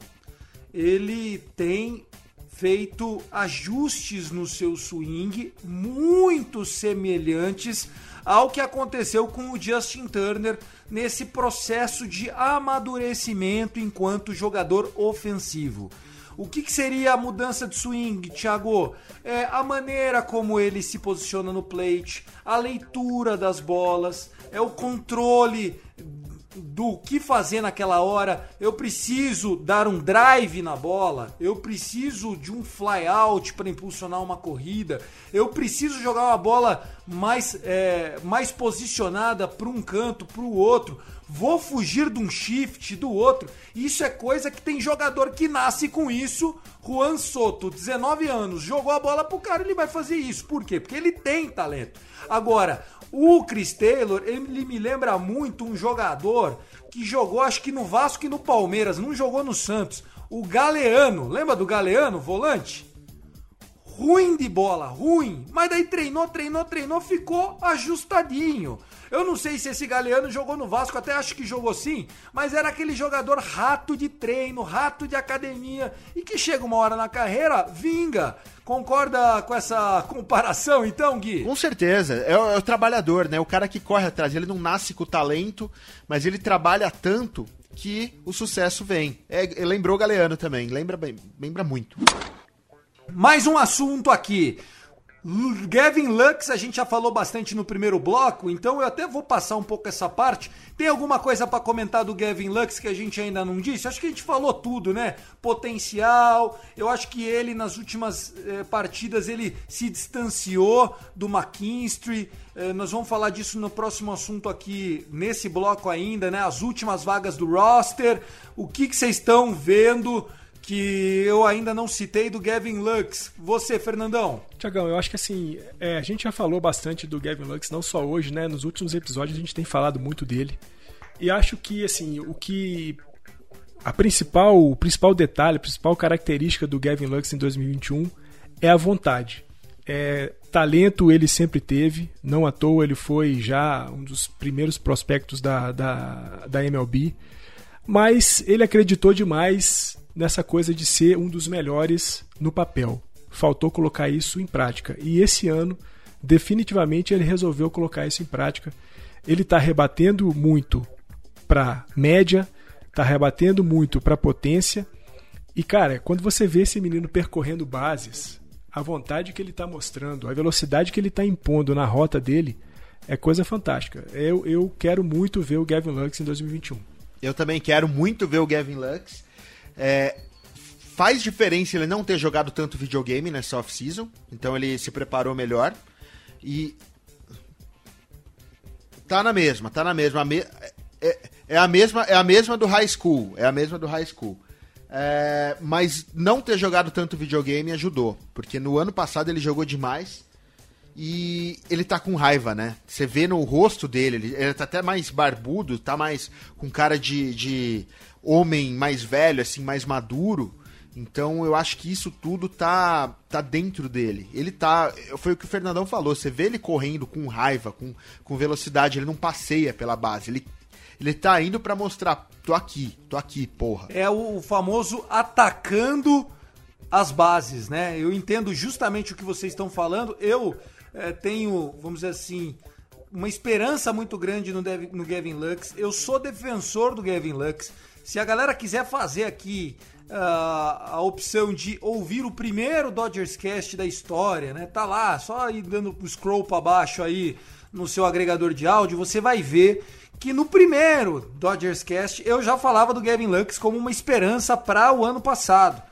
Speaker 1: ele tem feito ajustes no seu swing muito semelhantes ao que aconteceu com o Justin Turner nesse processo de amadurecimento enquanto jogador ofensivo. O que, que seria a mudança de swing, Thiago? É a maneira como ele se posiciona no plate, a leitura das bolas, é o controle do que fazer naquela hora. Eu preciso dar um drive na bola. Eu preciso de um fly out para impulsionar uma corrida. Eu preciso jogar uma bola mais, é, mais posicionada para um canto, para o outro. Vou fugir de um shift do outro. Isso é coisa que tem jogador que nasce com isso. Juan Soto, 19 anos, jogou a bola pro cara, ele vai fazer isso. Por quê? Porque ele tem talento. Agora, o Chris Taylor, ele me lembra muito um jogador que jogou, acho que no Vasco e no Palmeiras, não jogou no Santos. O Galeano, lembra do Galeano, volante? Ruim de bola, ruim. Mas daí treinou, treinou, treinou, ficou ajustadinho. Eu não sei se esse Galeano jogou no Vasco, até acho que jogou sim, mas era aquele jogador rato de treino, rato de academia e que chega uma hora na carreira, vinga. Concorda com essa comparação, então, Gui?
Speaker 3: Com certeza. É o, é o, trabalhador, né? O cara que corre atrás. Ele não nasce com talento, mas ele trabalha tanto que o sucesso vem. É, lembrou o Galeano também. Lembra, bem, lembra muito.
Speaker 1: Mais um assunto aqui. Gavin Lux, a gente já falou bastante no primeiro bloco, então eu até vou passar um pouco essa parte. Tem alguma coisa para comentar do Gavin Lux que a gente ainda não disse? Acho que a gente falou tudo, né? Potencial. Eu acho que ele nas últimas eh, partidas ele se distanciou do McKinstry. Eh, nós vamos falar disso no próximo assunto aqui nesse bloco ainda, né? As últimas vagas do roster. O que vocês estão vendo? Que eu ainda não citei do Gavin Lux. Você, Fernandão?
Speaker 2: Tiagão, eu acho que assim, é, a gente já falou bastante do Gavin Lux, não só hoje, né? Nos últimos episódios a gente tem falado muito dele. E acho que assim, o que a principal, o principal detalhe, a principal característica do Gavin Lux em 2021 é a vontade. É, talento ele sempre teve, não à toa ele foi já um dos primeiros prospectos da, da, da MLB, mas ele acreditou demais nessa coisa de ser um dos melhores no papel. Faltou colocar isso em prática. E esse ano, definitivamente, ele resolveu colocar isso em prática. Ele está rebatendo muito para média, está rebatendo muito para potência. E cara, quando você vê esse menino percorrendo bases, a vontade que ele está mostrando, a velocidade que ele está impondo na rota dele, é coisa fantástica. Eu, eu quero muito ver o Gavin Lux em 2021.
Speaker 3: Eu também quero muito ver o Gavin Lux. É, faz diferença ele não ter jogado tanto videogame nessa off-season, então ele se preparou melhor. E. Tá na mesma, tá na mesma. Me... É, é, a mesma. É a mesma do high school. É a mesma do high school. É, mas não ter jogado tanto videogame ajudou. Porque no ano passado ele jogou demais. E ele tá com raiva, né? Você vê no rosto dele, ele, ele tá até mais barbudo, tá mais com cara de, de homem mais velho, assim, mais maduro. Então eu acho que isso tudo tá, tá dentro dele. Ele tá. Foi o que o Fernandão falou. Você vê ele correndo com raiva, com, com velocidade, ele não passeia pela base. Ele, ele tá indo para mostrar, tô aqui, tô aqui, porra.
Speaker 1: É o famoso atacando as bases, né? Eu entendo justamente o que vocês estão falando. Eu é, tenho, vamos dizer assim, uma esperança muito grande no, Dev, no Gavin Lux. Eu sou defensor do Gavin Lux. Se a galera quiser fazer aqui uh, a opção de ouvir o primeiro Dodgers Cast da história, né? Tá lá, só ir dando o scroll para baixo aí no seu agregador de áudio, você vai ver que no primeiro Dodgers Cast eu já falava do Gavin Lux como uma esperança para o ano passado.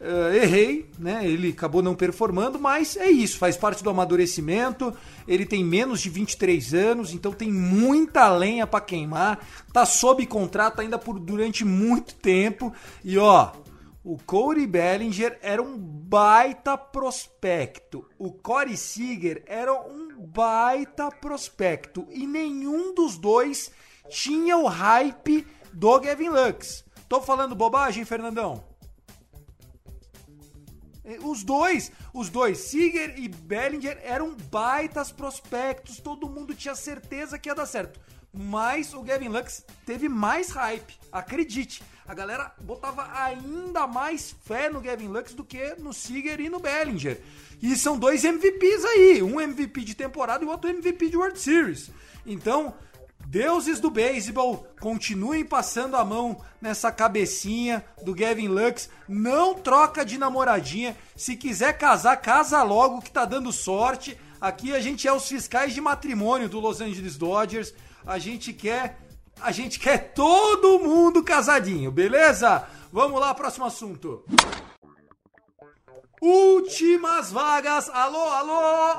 Speaker 1: Uh, errei, né? Ele acabou não performando, mas é isso, faz parte do amadurecimento. Ele tem menos de 23 anos, então tem muita lenha para queimar. Tá sob contrato ainda por durante muito tempo. E ó, o Corey Bellinger era um baita prospecto. O Corey Seager era um baita prospecto. E nenhum dos dois tinha o hype do Gavin Lux. Tô falando bobagem, Fernandão? Os dois, os dois, Seager e Bellinger eram baitas prospectos, todo mundo tinha certeza que ia dar certo. Mas o Gavin Lux teve mais hype, acredite. A galera botava ainda mais fé no Gavin Lux do que no Seager e no Bellinger. E são dois MVPs aí, um MVP de temporada e o outro MVP de World Series. Então, Deuses do beisebol, continuem passando a mão nessa cabecinha do Gavin Lux. Não troca de namoradinha. Se quiser casar, casa logo que tá dando sorte. Aqui a gente é os fiscais de matrimônio do Los Angeles Dodgers. A gente quer A gente quer todo mundo casadinho, beleza? Vamos lá, próximo assunto. Últimas vagas. Alô, alô,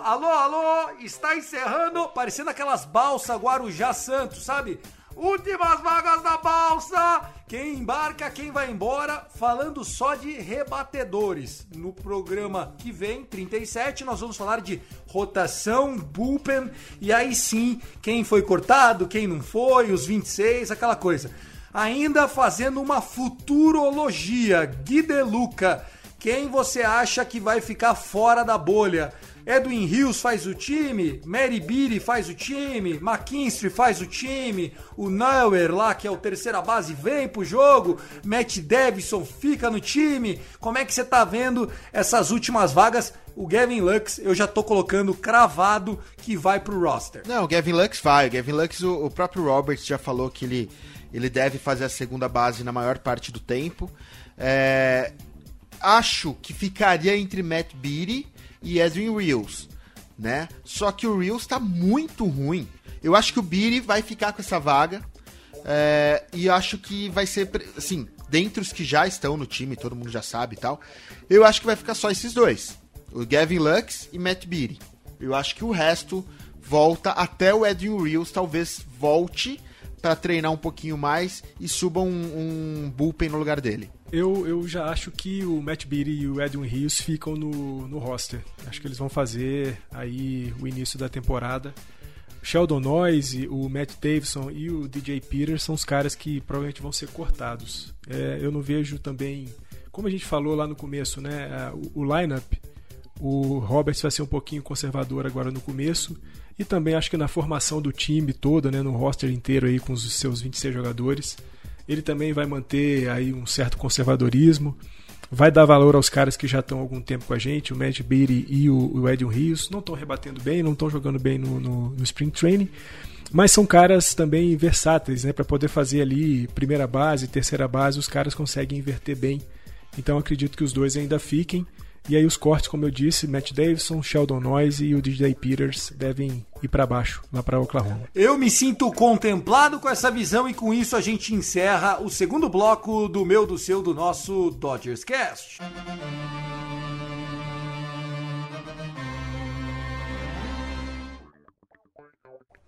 Speaker 1: alô, alô. Está encerrando, parecendo aquelas balsas Guarujá Santos, sabe? Últimas vagas da balsa. Quem embarca, quem vai embora. Falando só de rebatedores. No programa que vem, 37, nós vamos falar de rotação, bullpen. E aí sim, quem foi cortado, quem não foi, os 26, aquela coisa. Ainda fazendo uma futurologia. Gui De Luca quem você acha que vai ficar fora da bolha? Edwin Hills faz o time, Mary Beatty faz o time, McKinstry faz o time, o Neuer lá, que é o terceira base, vem pro jogo, Matt Davison fica no time. Como é que você tá vendo essas últimas vagas? O Gavin Lux, eu já tô colocando cravado que vai pro roster.
Speaker 3: Não, o Gavin Lux vai. O Gavin Lux, o, o próprio Roberts já falou que ele, ele deve fazer a segunda base na maior parte do tempo. É, acho que ficaria entre Matt Beatty e Edwin Reels, né? Só que o Reels tá muito ruim. Eu acho que o Beatty vai ficar com essa vaga. É, e acho que vai ser, assim, dentre os que já estão no time, todo mundo já sabe e tal, eu acho que vai ficar só esses dois. O Gavin Lux e Matt Beatty. Eu acho que o resto volta até o Edwin Reels talvez volte para treinar um pouquinho mais e suba um, um bullpen no lugar dele.
Speaker 2: Eu, eu já acho que o Matt Beatty e o Edwin Rios ficam no, no roster. Acho que eles vão fazer aí o início da temporada. Sheldon Noyes, o Matt Davidson e o DJ Peters são os caras que provavelmente vão ser cortados. É, eu não vejo também, como a gente falou lá no começo, né, o, o lineup, o Roberts vai ser um pouquinho conservador agora no começo e também acho que na formação do time todo, né, no roster inteiro aí com os seus 26 jogadores. Ele também vai manter aí um certo conservadorismo, vai dar valor aos caras que já estão há algum tempo com a gente, o Matt Beatty e o, o Edwin Rios. Não estão rebatendo bem, não estão jogando bem no, no, no Spring Training, mas são caras também versáteis, né? Para poder fazer ali primeira base, terceira base, os caras conseguem inverter bem. Então acredito que os dois ainda fiquem. E aí os cortes, como eu disse, Matt Davidson, Sheldon Noyes e o DJ Peters devem ir para baixo, lá para Oklahoma.
Speaker 1: Eu me sinto contemplado com essa visão e com isso a gente encerra o segundo bloco do meu, do seu, do nosso Dodgers Cast.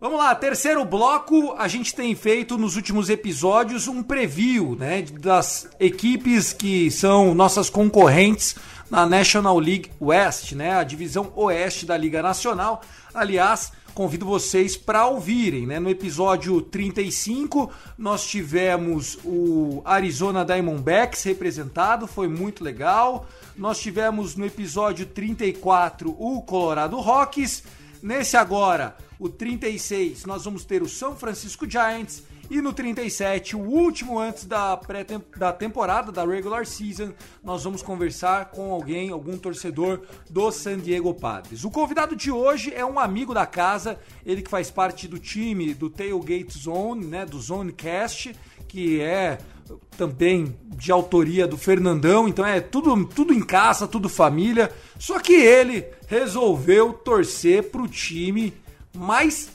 Speaker 1: Vamos lá, terceiro bloco, a gente tem feito nos últimos episódios um preview, né, das equipes que são nossas concorrentes na National League West, né, a divisão oeste da Liga Nacional. Aliás, convido vocês para ouvirem, né? No episódio 35, nós tivemos o Arizona Diamondbacks representado, foi muito legal. Nós tivemos no episódio 34 o Colorado Rockies. Nesse agora, o 36, nós vamos ter o São Francisco Giants e no 37, o último antes da, pré da temporada, da regular season, nós vamos conversar com alguém, algum torcedor do San Diego Padres. O convidado de hoje é um amigo da casa, ele que faz parte do time do Tailgate Zone, né, do Zonecast, que é também de autoria do Fernandão, então é tudo, tudo em casa, tudo família. Só que ele resolveu torcer pro time mais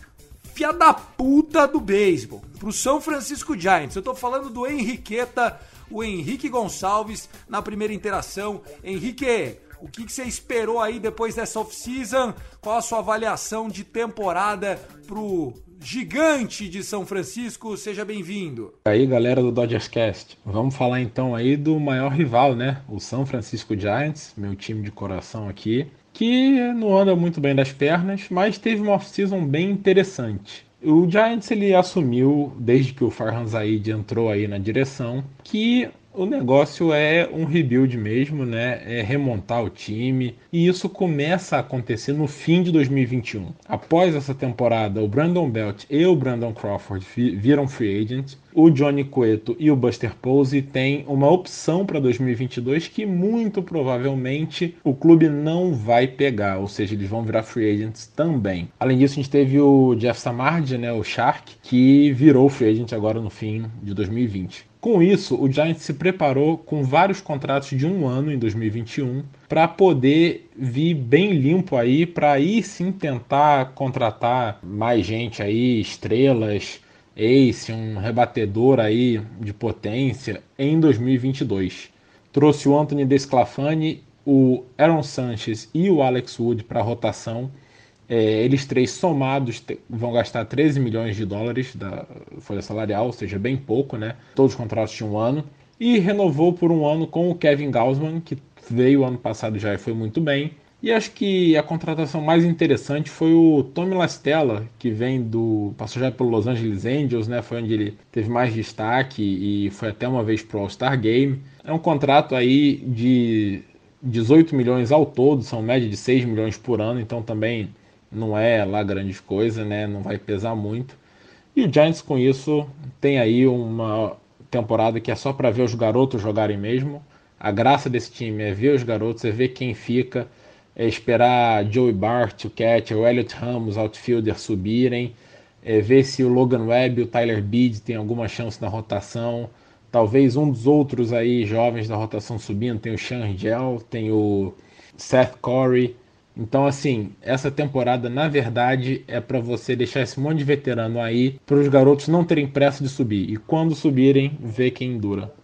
Speaker 1: fia da puta do beisebol, pro São Francisco Giants. Eu tô falando do Henriqueta, o Henrique Gonçalves, na primeira interação. Henrique, o que, você esperou aí depois dessa off-season? Qual a sua avaliação de temporada pro gigante de São Francisco? Seja bem-vindo.
Speaker 4: Aí, galera do Dodgers Cast. Vamos falar então aí do maior rival, né? O São Francisco Giants, meu time de coração aqui que não anda muito bem das pernas, mas teve uma off-season bem interessante. O Giants ele assumiu, desde que o Farhan Zaid entrou aí na direção, que o negócio é um rebuild mesmo, né? É remontar o time. E isso começa a acontecer no fim de 2021. Após essa temporada, o Brandon Belt e o Brandon Crawford viram free agents. O Johnny Cueto e o Buster Posey têm uma opção para 2022 que muito provavelmente o clube não vai pegar, ou seja, eles vão virar free agents também. Além disso, a gente teve o Jeff Samardzija, né, o Shark, que virou free agent agora no fim de 2020. Com isso, o Giants se preparou com vários contratos de um ano em 2021 para poder vir bem limpo aí, para aí sim tentar contratar mais gente aí, estrelas, ace, um rebatedor aí de potência em 2022. Trouxe o Anthony Desclafani, o Aaron Sanchez e o Alex Wood para a rotação. É, eles três somados vão gastar 13 milhões de dólares da folha salarial, ou seja, bem pouco, né? Todos os contratos de um ano. E renovou por um ano com o Kevin Gausman, que veio ano passado já e foi muito bem. E acho que a contratação mais interessante foi o Tommy Lastella, que vem do. passou já pelo Los Angeles Angels, né? Foi onde ele teve mais destaque e foi até uma vez pro All-Star Game. É um contrato aí de 18 milhões ao todo, são média de 6 milhões por ano, então também não é lá grande coisa, né? Não vai pesar muito. E o Giants com isso tem aí uma temporada que é só para ver os garotos jogarem mesmo. A graça desse time é ver os garotos, é ver quem fica é esperar Joey Bart, o catcher, o Elliot Ramos, outfielder, subirem, é ver se o Logan Webb e o Tyler Beede tem alguma chance na rotação. Talvez um dos outros aí jovens da rotação subindo, tem o Sean Gel, tem o Seth Corey. Então, assim, essa temporada, na verdade, é para você deixar esse monte de veterano aí, para os garotos não terem pressa de subir. E quando subirem, ver quem dura.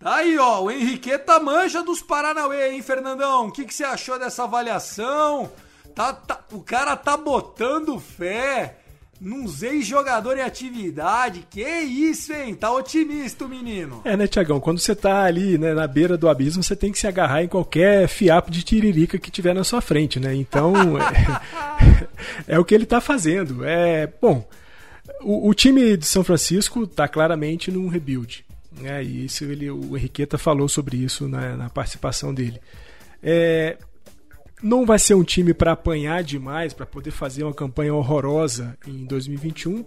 Speaker 1: Tá aí, ó, o Henriqueta manja dos Paranauê, hein, Fernandão? O que, que você achou dessa avaliação? Tá, tá, o cara tá botando fé nos ex-jogador em atividade. Que isso, hein? Tá otimista o menino.
Speaker 2: É, né, Tiagão? Quando você tá ali né, na beira do abismo, você tem que se agarrar em qualquer fiapo de tiririca que tiver na sua frente, né? Então, é, é, o que ele tá fazendo. É, bom, o, o time de São Francisco tá claramente num rebuild. É, e isso ele, o Henriqueta falou sobre isso na, na participação dele. É, não vai ser um time para apanhar demais, para poder fazer uma campanha horrorosa em 2021,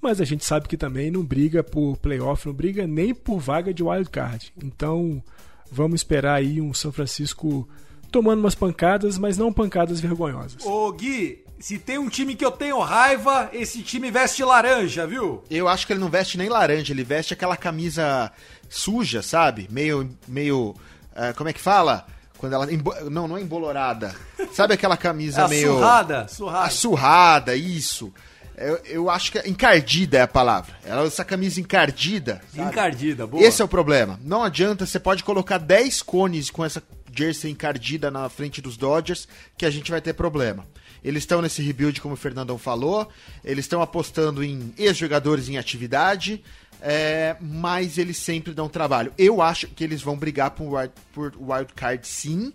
Speaker 2: mas a gente sabe que também não briga por playoff, não briga nem por vaga de wild card. Então vamos esperar aí um São Francisco tomando umas pancadas, mas não pancadas vergonhosas.
Speaker 1: Ô Gui, se tem um time que eu tenho raiva, esse time veste laranja, viu?
Speaker 3: Eu acho que ele não veste nem laranja, ele veste aquela camisa suja, sabe? Meio. meio. Uh, como é que fala? Quando ela. Não, não é embolorada. Sabe aquela camisa é meio.
Speaker 1: Surrada, surrada.
Speaker 3: surrada, isso. Eu, eu, acho que é encardida é a palavra. Ela essa camisa encardida.
Speaker 1: Sabe? Encardida, boa.
Speaker 3: Esse é o problema. Não adianta, você pode colocar 10 cones com essa jersey encardida na frente dos Dodgers, que a gente vai ter problema. Eles estão nesse rebuild, como o Fernandão falou. Eles estão apostando em ex-jogadores em atividade. É, mas eles sempre dão trabalho. Eu acho que eles vão brigar por, wild, wildcard sim.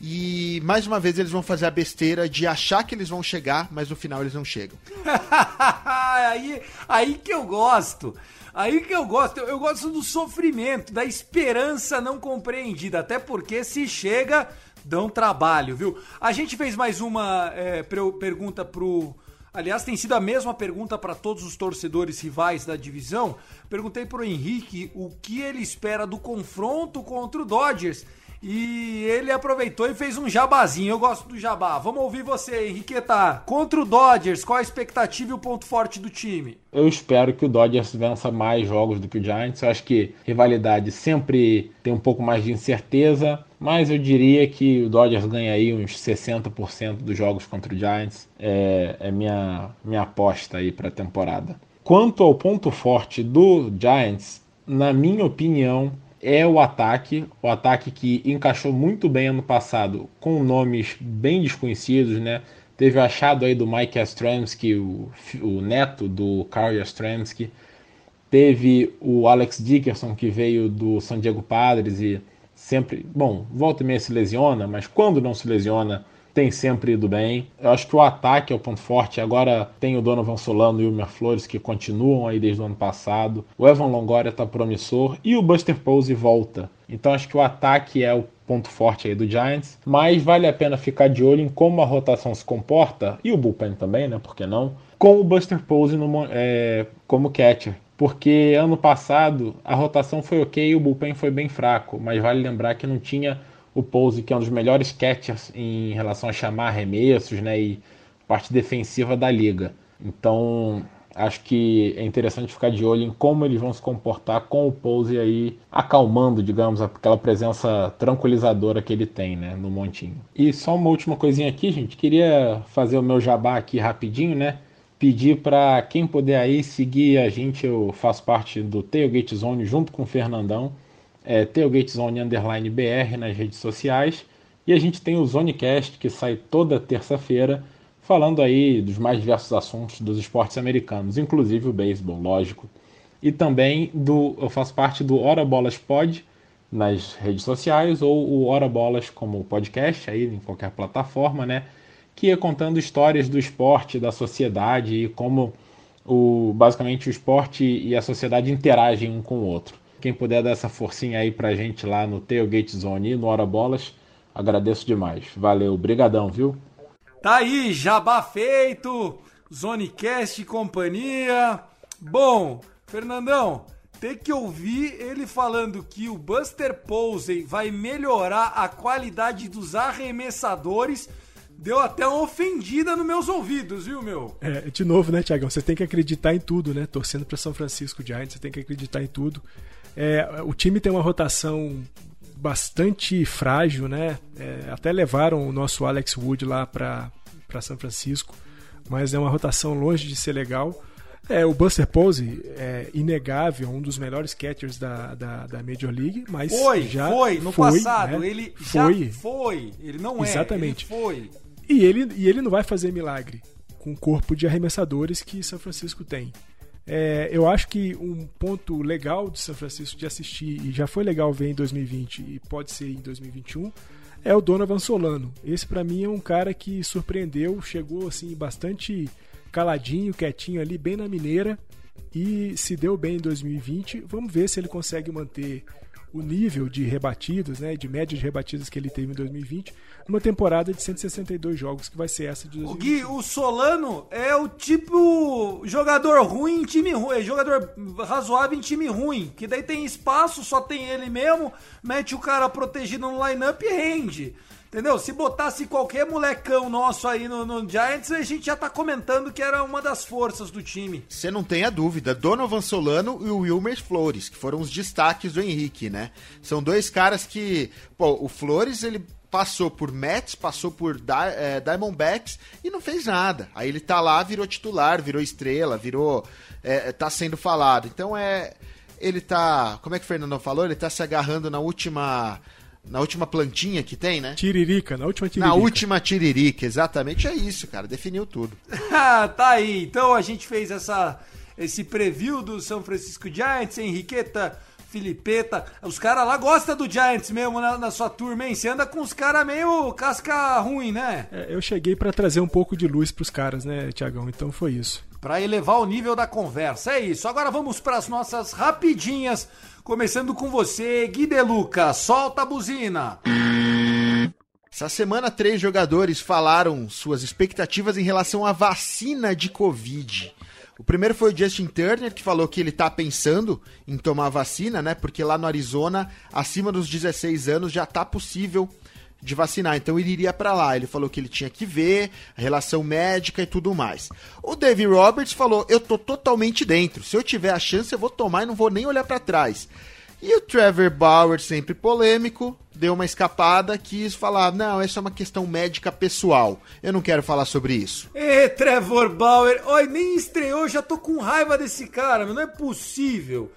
Speaker 3: E mais uma vez eles vão fazer a besteira de achar que eles vão chegar, mas no final eles não chegam.
Speaker 1: aí, aí que eu gosto. Aí que eu gosto. Eu, eu gosto do sofrimento, da esperança não compreendida. Até porque se chega, dão trabalho, viu? A gente fez mais uma é, pergunta pro. Aliás, tem sido a mesma pergunta para todos os torcedores rivais da divisão. Perguntei pro Henrique o que ele espera do confronto contra o Dodgers. E ele aproveitou e fez um jabazinho. Eu gosto do jabá. Vamos ouvir você, Henriqueta. Contra o Dodgers, qual a expectativa e o ponto forte do time?
Speaker 4: Eu espero que o Dodgers vença mais jogos do que o Giants. Eu acho que rivalidade sempre tem um pouco mais de incerteza. Mas eu diria que o Dodgers ganha aí uns 60% dos jogos contra o Giants. É, é minha, minha aposta aí para a temporada. Quanto ao ponto forte do Giants, na minha opinião, é o ataque, o ataque que encaixou muito bem ano passado com nomes bem desconhecidos, né? Teve o achado aí do Mike Yastrzemski, o, o neto do Carl Yastrzemski. Teve o Alex Dickerson, que veio do San Diego Padres e sempre, bom, volta e meia se lesiona, mas quando não se lesiona, tem sempre ido bem. Eu acho que o ataque é o ponto forte. Agora tem o Donovan Solano e o Mer Flores que continuam aí desde o ano passado. O Evan Longoria está promissor e o Buster Posey volta. Então acho que o ataque é o ponto forte aí do Giants, mas vale a pena ficar de olho em como a rotação se comporta e o bullpen também, né? Por que não? Com o Buster Posey no, é, como catcher. Porque ano passado a rotação foi ok e o bullpen foi bem fraco, mas vale lembrar que não tinha o Pose, que é um dos melhores catchers em relação a chamar arremessos né, e parte defensiva da liga. Então, acho que é interessante ficar de olho em como eles vão se comportar com o Pose aí acalmando, digamos, aquela presença tranquilizadora que ele tem né, no montinho. E só uma última coisinha aqui, gente. Queria fazer o meu jabá aqui rapidinho, né? pedir para quem puder aí seguir a gente, eu faço parte do Tailgate Zone junto com o Fernandão, é Tailgate Zone Underline BR nas redes sociais, e a gente tem o Zonecast que sai toda terça-feira, falando aí dos mais diversos assuntos dos esportes americanos, inclusive o beisebol, lógico. E também do, eu faço parte do Hora Bolas Pod nas redes sociais ou o Hora Bolas como podcast aí em qualquer plataforma, né? Que é contando histórias do esporte, da sociedade e como o basicamente o esporte e a sociedade interagem um com o outro. Quem puder dar essa forcinha aí pra gente lá no Tailgate Zone e no Hora Bolas, agradeço demais. Valeu, brigadão, viu?
Speaker 1: Tá aí, jabá feito, Zonecast e companhia. Bom, Fernandão, tem que ouvir ele falando que o Buster Posey vai melhorar a qualidade dos arremessadores. Deu até uma ofendida nos meus ouvidos, viu, meu?
Speaker 2: É, de novo, né, Tiagão? Você tem que acreditar em tudo, né? Torcendo para São Francisco Giants, você tem que acreditar em tudo. É, o time tem uma rotação bastante frágil, né? É, até levaram o nosso Alex Wood lá para São Francisco, mas é uma rotação longe de ser legal. É, o Buster Posey é inegável, um dos melhores catchers da, da, da Major League, mas
Speaker 1: foi,
Speaker 2: já
Speaker 1: foi, no
Speaker 2: foi,
Speaker 1: passado,
Speaker 2: né?
Speaker 1: ele
Speaker 2: foi.
Speaker 1: já foi, ele não é,
Speaker 2: Exatamente.
Speaker 1: ele foi.
Speaker 2: E ele, e ele não vai fazer milagre com o corpo de arremessadores que São Francisco tem. É, eu acho que um ponto legal de São Francisco de assistir, e já foi legal ver em 2020 e pode ser em 2021, é o Donovan Solano. Esse para mim é um cara que surpreendeu, chegou assim bastante caladinho, quietinho ali, bem na mineira e se deu bem em 2020. Vamos ver se ele consegue manter o nível de rebatidas, né, de média de rebatidas que ele teve em 2020, numa temporada de 162 jogos que vai ser essa de
Speaker 1: O
Speaker 2: 2020.
Speaker 1: Gui, o Solano é o tipo jogador ruim em time ruim, é jogador razoável em time ruim, que daí tem espaço, só tem ele mesmo, mete o cara protegido no lineup e rende. Entendeu? Se botasse qualquer molecão nosso aí no, no Giants, a gente já tá comentando que era uma das forças do time.
Speaker 3: Você não tenha dúvida, Donovan Solano e o Wilmer Flores, que foram os destaques do Henrique, né? São dois caras que, pô, o Flores, ele passou por Mets, passou por eh, Diamondbacks e não fez nada. Aí ele tá lá, virou titular, virou estrela, virou, eh, tá sendo falado. Então é, ele tá, como é que o Fernando falou? Ele tá se agarrando na última, na última plantinha que tem, né?
Speaker 2: Tiririca, na última tiririca.
Speaker 3: Na última tiririca, exatamente é isso, cara. Definiu tudo.
Speaker 1: Ah, tá aí. Então a gente fez essa, esse preview do São Francisco Giants, Henriqueta, Filipeta. Os caras lá gostam do Giants mesmo na, na sua turma, hein? Você anda com os caras meio casca ruim, né?
Speaker 2: É, eu cheguei pra trazer um pouco de luz pros caras, né, Tiagão? Então foi isso.
Speaker 1: Pra elevar o nível da conversa. É isso. Agora vamos para as nossas rapidinhas. Começando com você, Gui De Luca. Solta a buzina.
Speaker 3: Essa semana, três jogadores falaram suas expectativas em relação à vacina de Covid. O primeiro foi o Justin Turner, que falou que ele tá pensando em tomar vacina, né? Porque lá no Arizona, acima dos 16 anos, já tá possível de vacinar. Então ele iria para lá. Ele falou que ele tinha que ver a relação médica e tudo mais. O Dave Roberts falou: "Eu tô totalmente dentro. Se eu tiver a chance, eu vou tomar e não vou nem olhar para trás." E o Trevor Bauer, sempre polêmico, deu uma escapada, quis falar: "Não, essa é uma questão médica pessoal. Eu não quero falar sobre isso."
Speaker 1: Ê, Trevor Bauer. Oi, nem estreou, já tô com raiva desse cara, meu. Não é possível.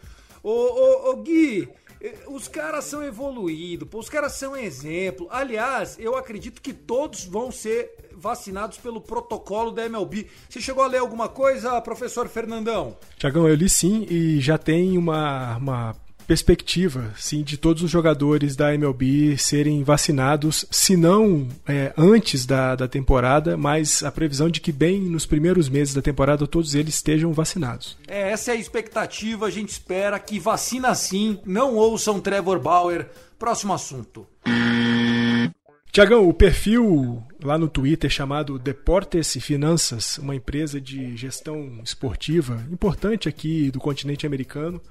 Speaker 1: Ô, ô, ô Gui, eh, os caras são evoluídos, os caras são exemplo. Aliás, eu acredito que todos vão ser vacinados pelo protocolo da MLB. Você chegou a ler alguma coisa, professor Fernandão?
Speaker 2: Tiagão, eu li sim e já tem uma, uma perspectiva sim de todos os jogadores da MLB serem vacinados, se não é, antes da, da temporada, mas a previsão de que bem nos primeiros meses da temporada todos eles estejam vacinados.
Speaker 1: É, essa é a expectativa, a gente espera que vacina sim, não ouçam Trevor Bauer. Próximo assunto.
Speaker 2: Tiagão, o perfil lá no Twitter chamado Deportes e Finanças, uma empresa de gestão esportiva importante aqui do continente americano,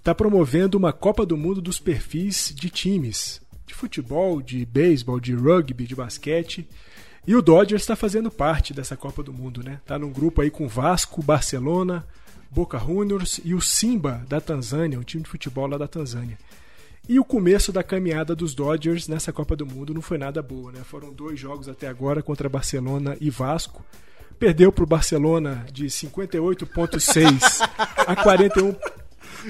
Speaker 2: está promovendo uma Copa do Mundo dos perfis de times, de futebol, de beisebol, de rugby, de basquete. E o Dodgers está fazendo parte dessa Copa do Mundo, né? Tá num grupo aí com Vasco, Barcelona, Boca Juniors e o Simba da Tanzânia, um time de futebol lá da Tanzânia. E o começo da caminhada dos Dodgers nessa Copa do Mundo não foi nada boa, né? Foram dois jogos até agora contra Barcelona e Vasco. perdeu para o Barcelona de 58,6 a 41.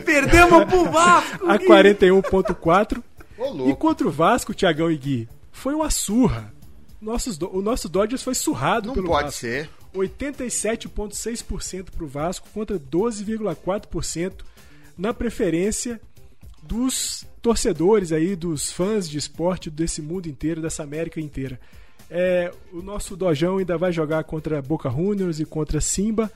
Speaker 1: Perdemos pro Vasco!
Speaker 2: a 41,4.
Speaker 3: Ô, louco.
Speaker 2: E contra o Vasco, Tiagão e Gui, foi uma surra. Nossos, o nosso Dodgers foi surrado
Speaker 3: Não
Speaker 2: pelo
Speaker 3: pode
Speaker 2: Vasco.
Speaker 3: ser.
Speaker 2: 87,6% para o Vasco contra 12,4% na preferência dos torcedores aí, dos fãs de esporte desse mundo inteiro, dessa América inteira. É, o nosso Dojão ainda vai jogar contra Boca Juniors e contra Simba.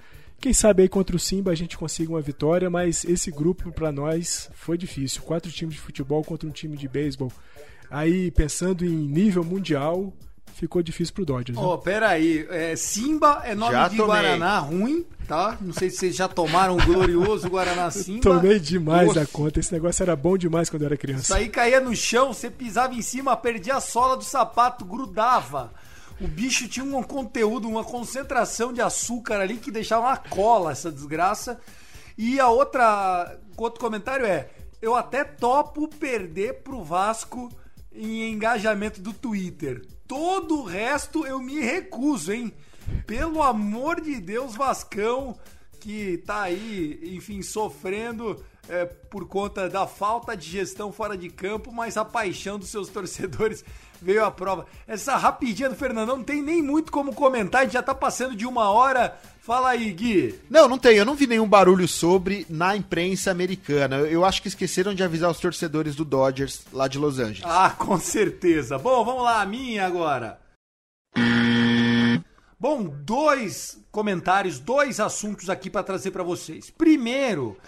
Speaker 2: Quem sabe aí contra o Simba a gente consiga uma vitória, mas esse grupo para nós foi difícil. Quatro times de futebol contra um time de beisebol. Aí, pensando em nível mundial, ficou difícil pro Dodgers. né?
Speaker 1: Ó, peraí. É, Simba é nome
Speaker 3: Já
Speaker 1: de
Speaker 3: tomei.
Speaker 1: Guaraná ruim, tá? Não sei se vocês já tomaram o glorioso Guaraná Simba.
Speaker 2: Tomei demais
Speaker 1: Nossa.
Speaker 2: a conta. Esse negócio era bom demais quando eu era
Speaker 1: Isso
Speaker 2: criança.
Speaker 1: aí caía no chão, você pisava em cima, perdia a sola do sapato, grudava. O bicho tinha um conteúdo, uma concentração de açúcar ali que deixava uma cola essa desgraça. E a outra, outro comentário é: eu até topo perder pro Vasco em engajamento do Twitter. Todo o resto eu me recuso, hein? Pelo amor de Deus, Vascão, que tá aí, enfim, sofrendo é, por conta da falta de gestão fora de campo, mas a paixão dos seus torcedores veio à prova. Essa rapidinha do Fernandão não tem nem muito como comentar, a gente já tá passando de uma hora. Fala aí, Gui.
Speaker 3: Não, não tem. Eu não vi nenhum barulho sobre na imprensa americana. Eu, eu acho que esqueceram de avisar os torcedores do Dodgers lá de Los Angeles.
Speaker 1: Ah, com certeza. Bom, vamos lá, a minha agora. Bom, dois comentários, dois assuntos aqui para trazer para vocês. Primeiro,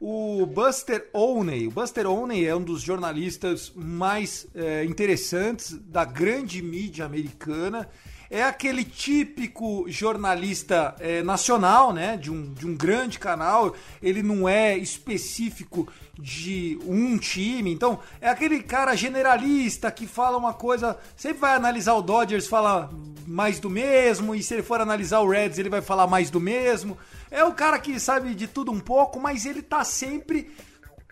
Speaker 1: o Buster Olney. O Buster Olney é um dos jornalistas mais eh, interessantes da grande mídia americana. É aquele típico jornalista eh, nacional, né? De um, de um grande canal. Ele não é específico de um time. Então, é aquele cara generalista que fala uma coisa. Sempre vai analisar o Dodgers, fala mais do mesmo. E se ele for analisar o Reds, ele vai falar mais do mesmo. É o cara que sabe de tudo um pouco, mas ele tá sempre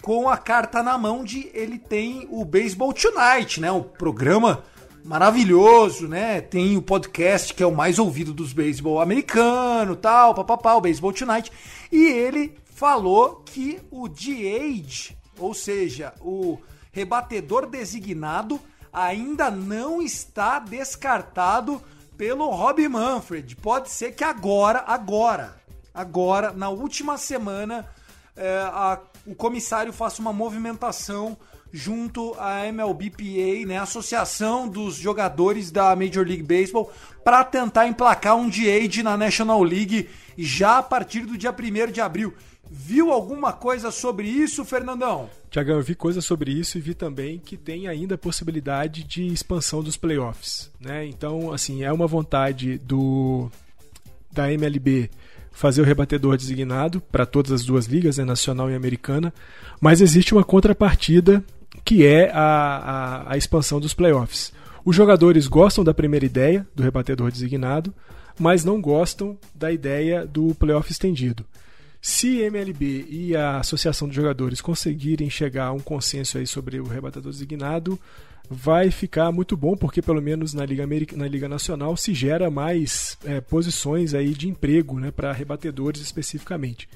Speaker 1: com a carta na mão de ele tem o Baseball Tonight, né? O programa maravilhoso, né? Tem o podcast que é o mais ouvido dos beisebol americano, tal, papapá, o Baseball Tonight. E ele falou que o DH, ou seja, o rebatedor designado, ainda não está descartado pelo Rob Manfred. Pode ser que agora, agora, agora, na última semana, é, a- o comissário faça uma movimentação junto à MLBPA, né, Associação dos Jogadores da Major League Baseball, para tentar emplacar um DH na National League já a partir do dia 1 de abril. Viu alguma coisa sobre isso, Fernandão?
Speaker 2: Tiagão, eu vi coisas sobre isso e vi também que tem ainda a possibilidade de expansão dos playoffs. Né? Então, assim, é uma vontade do da MLB fazer o rebatedor designado para todas as duas ligas, né, nacional e americana, mas existe uma contrapartida que é a, a, a expansão dos playoffs. Os jogadores gostam da primeira ideia do rebatedor designado, mas não gostam da ideia do playoff estendido. Se MLB e a Associação de Jogadores conseguirem chegar a um consenso aí sobre o rebatedor designado, vai ficar muito bom, porque pelo menos na Liga, Ameri- na Liga Nacional se gera mais é, posições aí de emprego né, para rebatedores especificamente.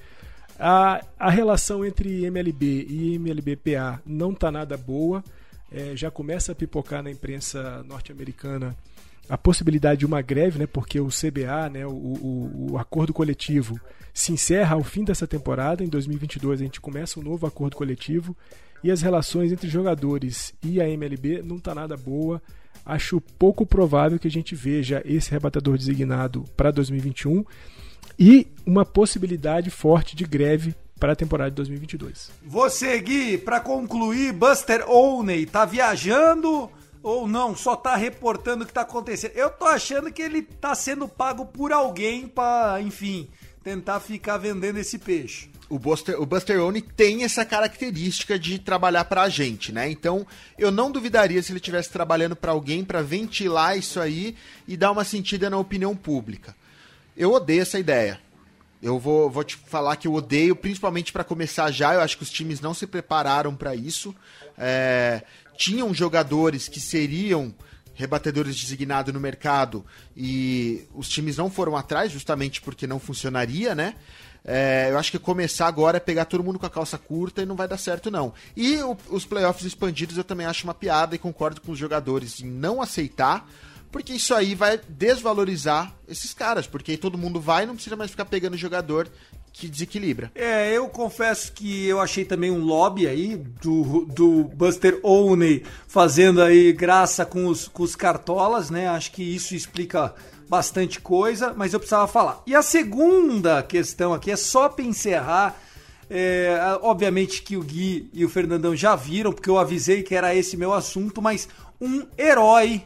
Speaker 2: A, a relação entre MLB e MLBPA não está nada boa, é, já começa a pipocar na imprensa norte-americana a possibilidade de uma greve, né, porque o CBA, né, o, o, o acordo coletivo, se encerra ao fim dessa temporada. Em 2022 a gente começa um novo acordo coletivo e as relações entre jogadores e a MLB não está nada boa. Acho pouco provável que a gente veja esse rebatedor designado para 2021 e uma possibilidade forte de greve para a temporada de 2022.
Speaker 1: Você, Gui, pra concluir, Buster Olney tá viajando ou não? Só tá reportando o que tá acontecendo? Eu tô achando que ele tá sendo pago por alguém pra, enfim, tentar ficar vendendo esse peixe.
Speaker 3: O Buster, o Buster Olney tem essa característica de trabalhar pra gente, né? Então, eu não duvidaria se ele estivesse trabalhando pra alguém pra ventilar isso aí e dar uma sentida na opinião pública. Eu odeio essa ideia. Eu vou, vou te falar que eu odeio, principalmente pra começar já. Eu acho que os times não se prepararam pra isso. É, tinham jogadores que seriam rebatedores designados no mercado e os times não foram atrás, justamente porque não funcionaria, né? É, eu acho que começar agora é pegar todo mundo com a calça curta e não vai dar certo, não. E o, os playoffs expandidos eu também acho uma piada e concordo com os jogadores em não aceitar, porque isso aí vai desvalorizar esses caras, porque todo mundo vai não precisa mais ficar pegando jogador que desequilibra.
Speaker 1: É, eu confesso que eu achei também um lobby aí do, do Buster Olney fazendo aí graça com os, com os cartolas, né? Acho que isso explica bastante coisa, mas eu precisava falar. E a segunda questão aqui é só para encerrar. É, obviamente que o Gui e o Fernandão já viram, porque eu avisei que era esse meu assunto, mas um herói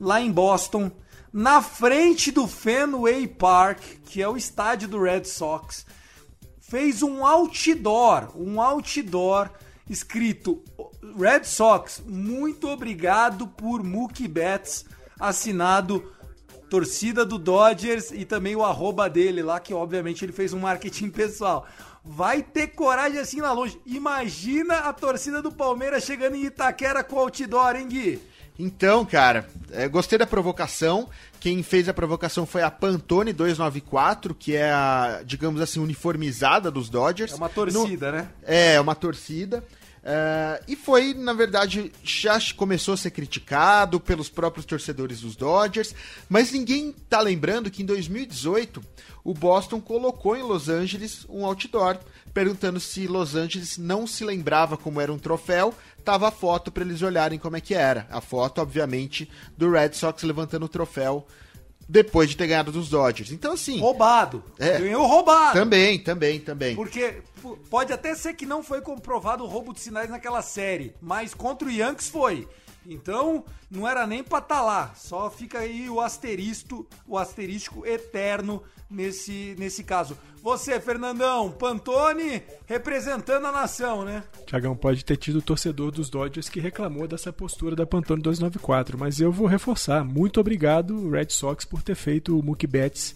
Speaker 1: lá em Boston, na frente do Fenway Park, que é o estádio do Red Sox, fez um outdoor, um outdoor escrito Red Sox, muito obrigado por Mookie Betts, assinado torcida do Dodgers e também o arroba dele lá, que obviamente ele fez um marketing pessoal. Vai ter coragem assim lá longe. Imagina a torcida do Palmeiras chegando em Itaquera com outdoor, hein, Gui?
Speaker 3: Então, cara, é, gostei da provocação. Quem fez a provocação foi a Pantone 294, que é a, digamos assim, uniformizada dos Dodgers.
Speaker 1: É uma torcida,
Speaker 3: No-
Speaker 1: né?
Speaker 3: É, uma torcida. É, e foi, na verdade, já começou a ser criticado pelos próprios torcedores dos Dodgers, mas ninguém tá lembrando que em 2018 o Boston colocou em Los Angeles um outdoor perguntando se Los Angeles não se lembrava como era um troféu. Tava a foto para eles olharem como é que era. A foto, obviamente, do Red Sox levantando o troféu depois de ter ganhado dos Dodgers. Então, assim.
Speaker 1: Roubado.
Speaker 3: É.
Speaker 1: Ganhou roubado.
Speaker 3: Também, também, também.
Speaker 1: Porque pode até ser que não foi comprovado o roubo de sinais naquela série, mas contra o Yankees foi. Então, não era nem pra estar lá. Só fica aí o asterisco, o asterisco eterno nesse, nesse caso. Você, Fernandão, Pantone, representando a nação, né?
Speaker 2: Tiagão, pode ter tido o torcedor dos Dodgers que reclamou dessa postura da Pantone 294, mas eu vou reforçar. Muito obrigado, Red Sox, por ter feito o Mookie Betts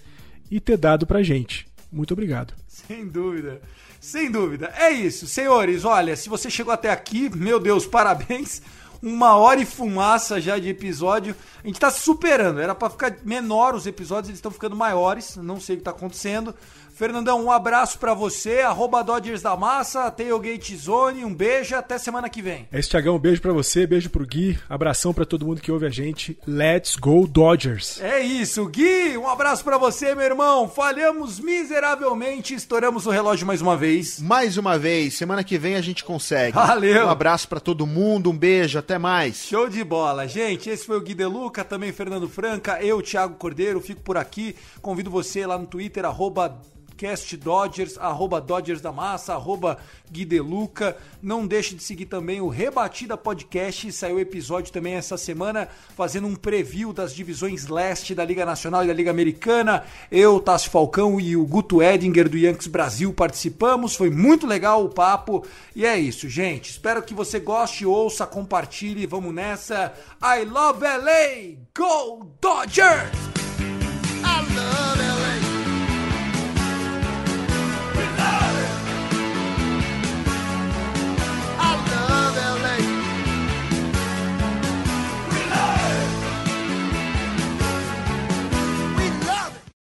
Speaker 2: e ter dado pra gente. Muito obrigado.
Speaker 1: Sem dúvida. Sem dúvida. É isso, senhores. Olha, se você chegou até aqui, meu Deus, parabéns. Uma hora e fumaça já de episódio. A gente tá superando. Era pra ficar menor os episódios, eles estão ficando maiores. Não sei o que tá acontecendo. Fernandão, um abraço pra você. Arroba Dodgers da Massa, Tailgate Zone. Um beijo até semana que vem.
Speaker 2: É isso, Tiagão. Beijo pra você, beijo pro Gui. Abração pra todo mundo que ouve a gente. Let's go Dodgers!
Speaker 1: É isso, Gui. Um abraço pra você, meu irmão. Falhamos miseravelmente. Estouramos o relógio mais uma vez.
Speaker 3: Mais uma vez, semana que vem a gente consegue.
Speaker 1: Valeu.
Speaker 3: Um abraço pra todo mundo, um beijo, até mais.
Speaker 1: Show de bola, gente. Esse foi o Gui Deluca, também Fernando Franca, eu, Thiago Cordeiro, fico por aqui. Convido você lá no Twitter, arroba Cast Dodgers, arroba Dodgers da Massa, arroba Gui Deluca. Não deixe de seguir também o Rebatida Podcast. Saiu episódio também essa semana, fazendo um preview das divisões leste da Liga Nacional e da Liga Americana. Eu, Tassi Falcão e o Guto Edinger do Yankees Brasil participamos. Foi muito legal o papo. E é isso, gente. Espero que você goste, ouça, compartilhe. Vamos nessa. I love LA! Go Dodgers!
Speaker 5: I love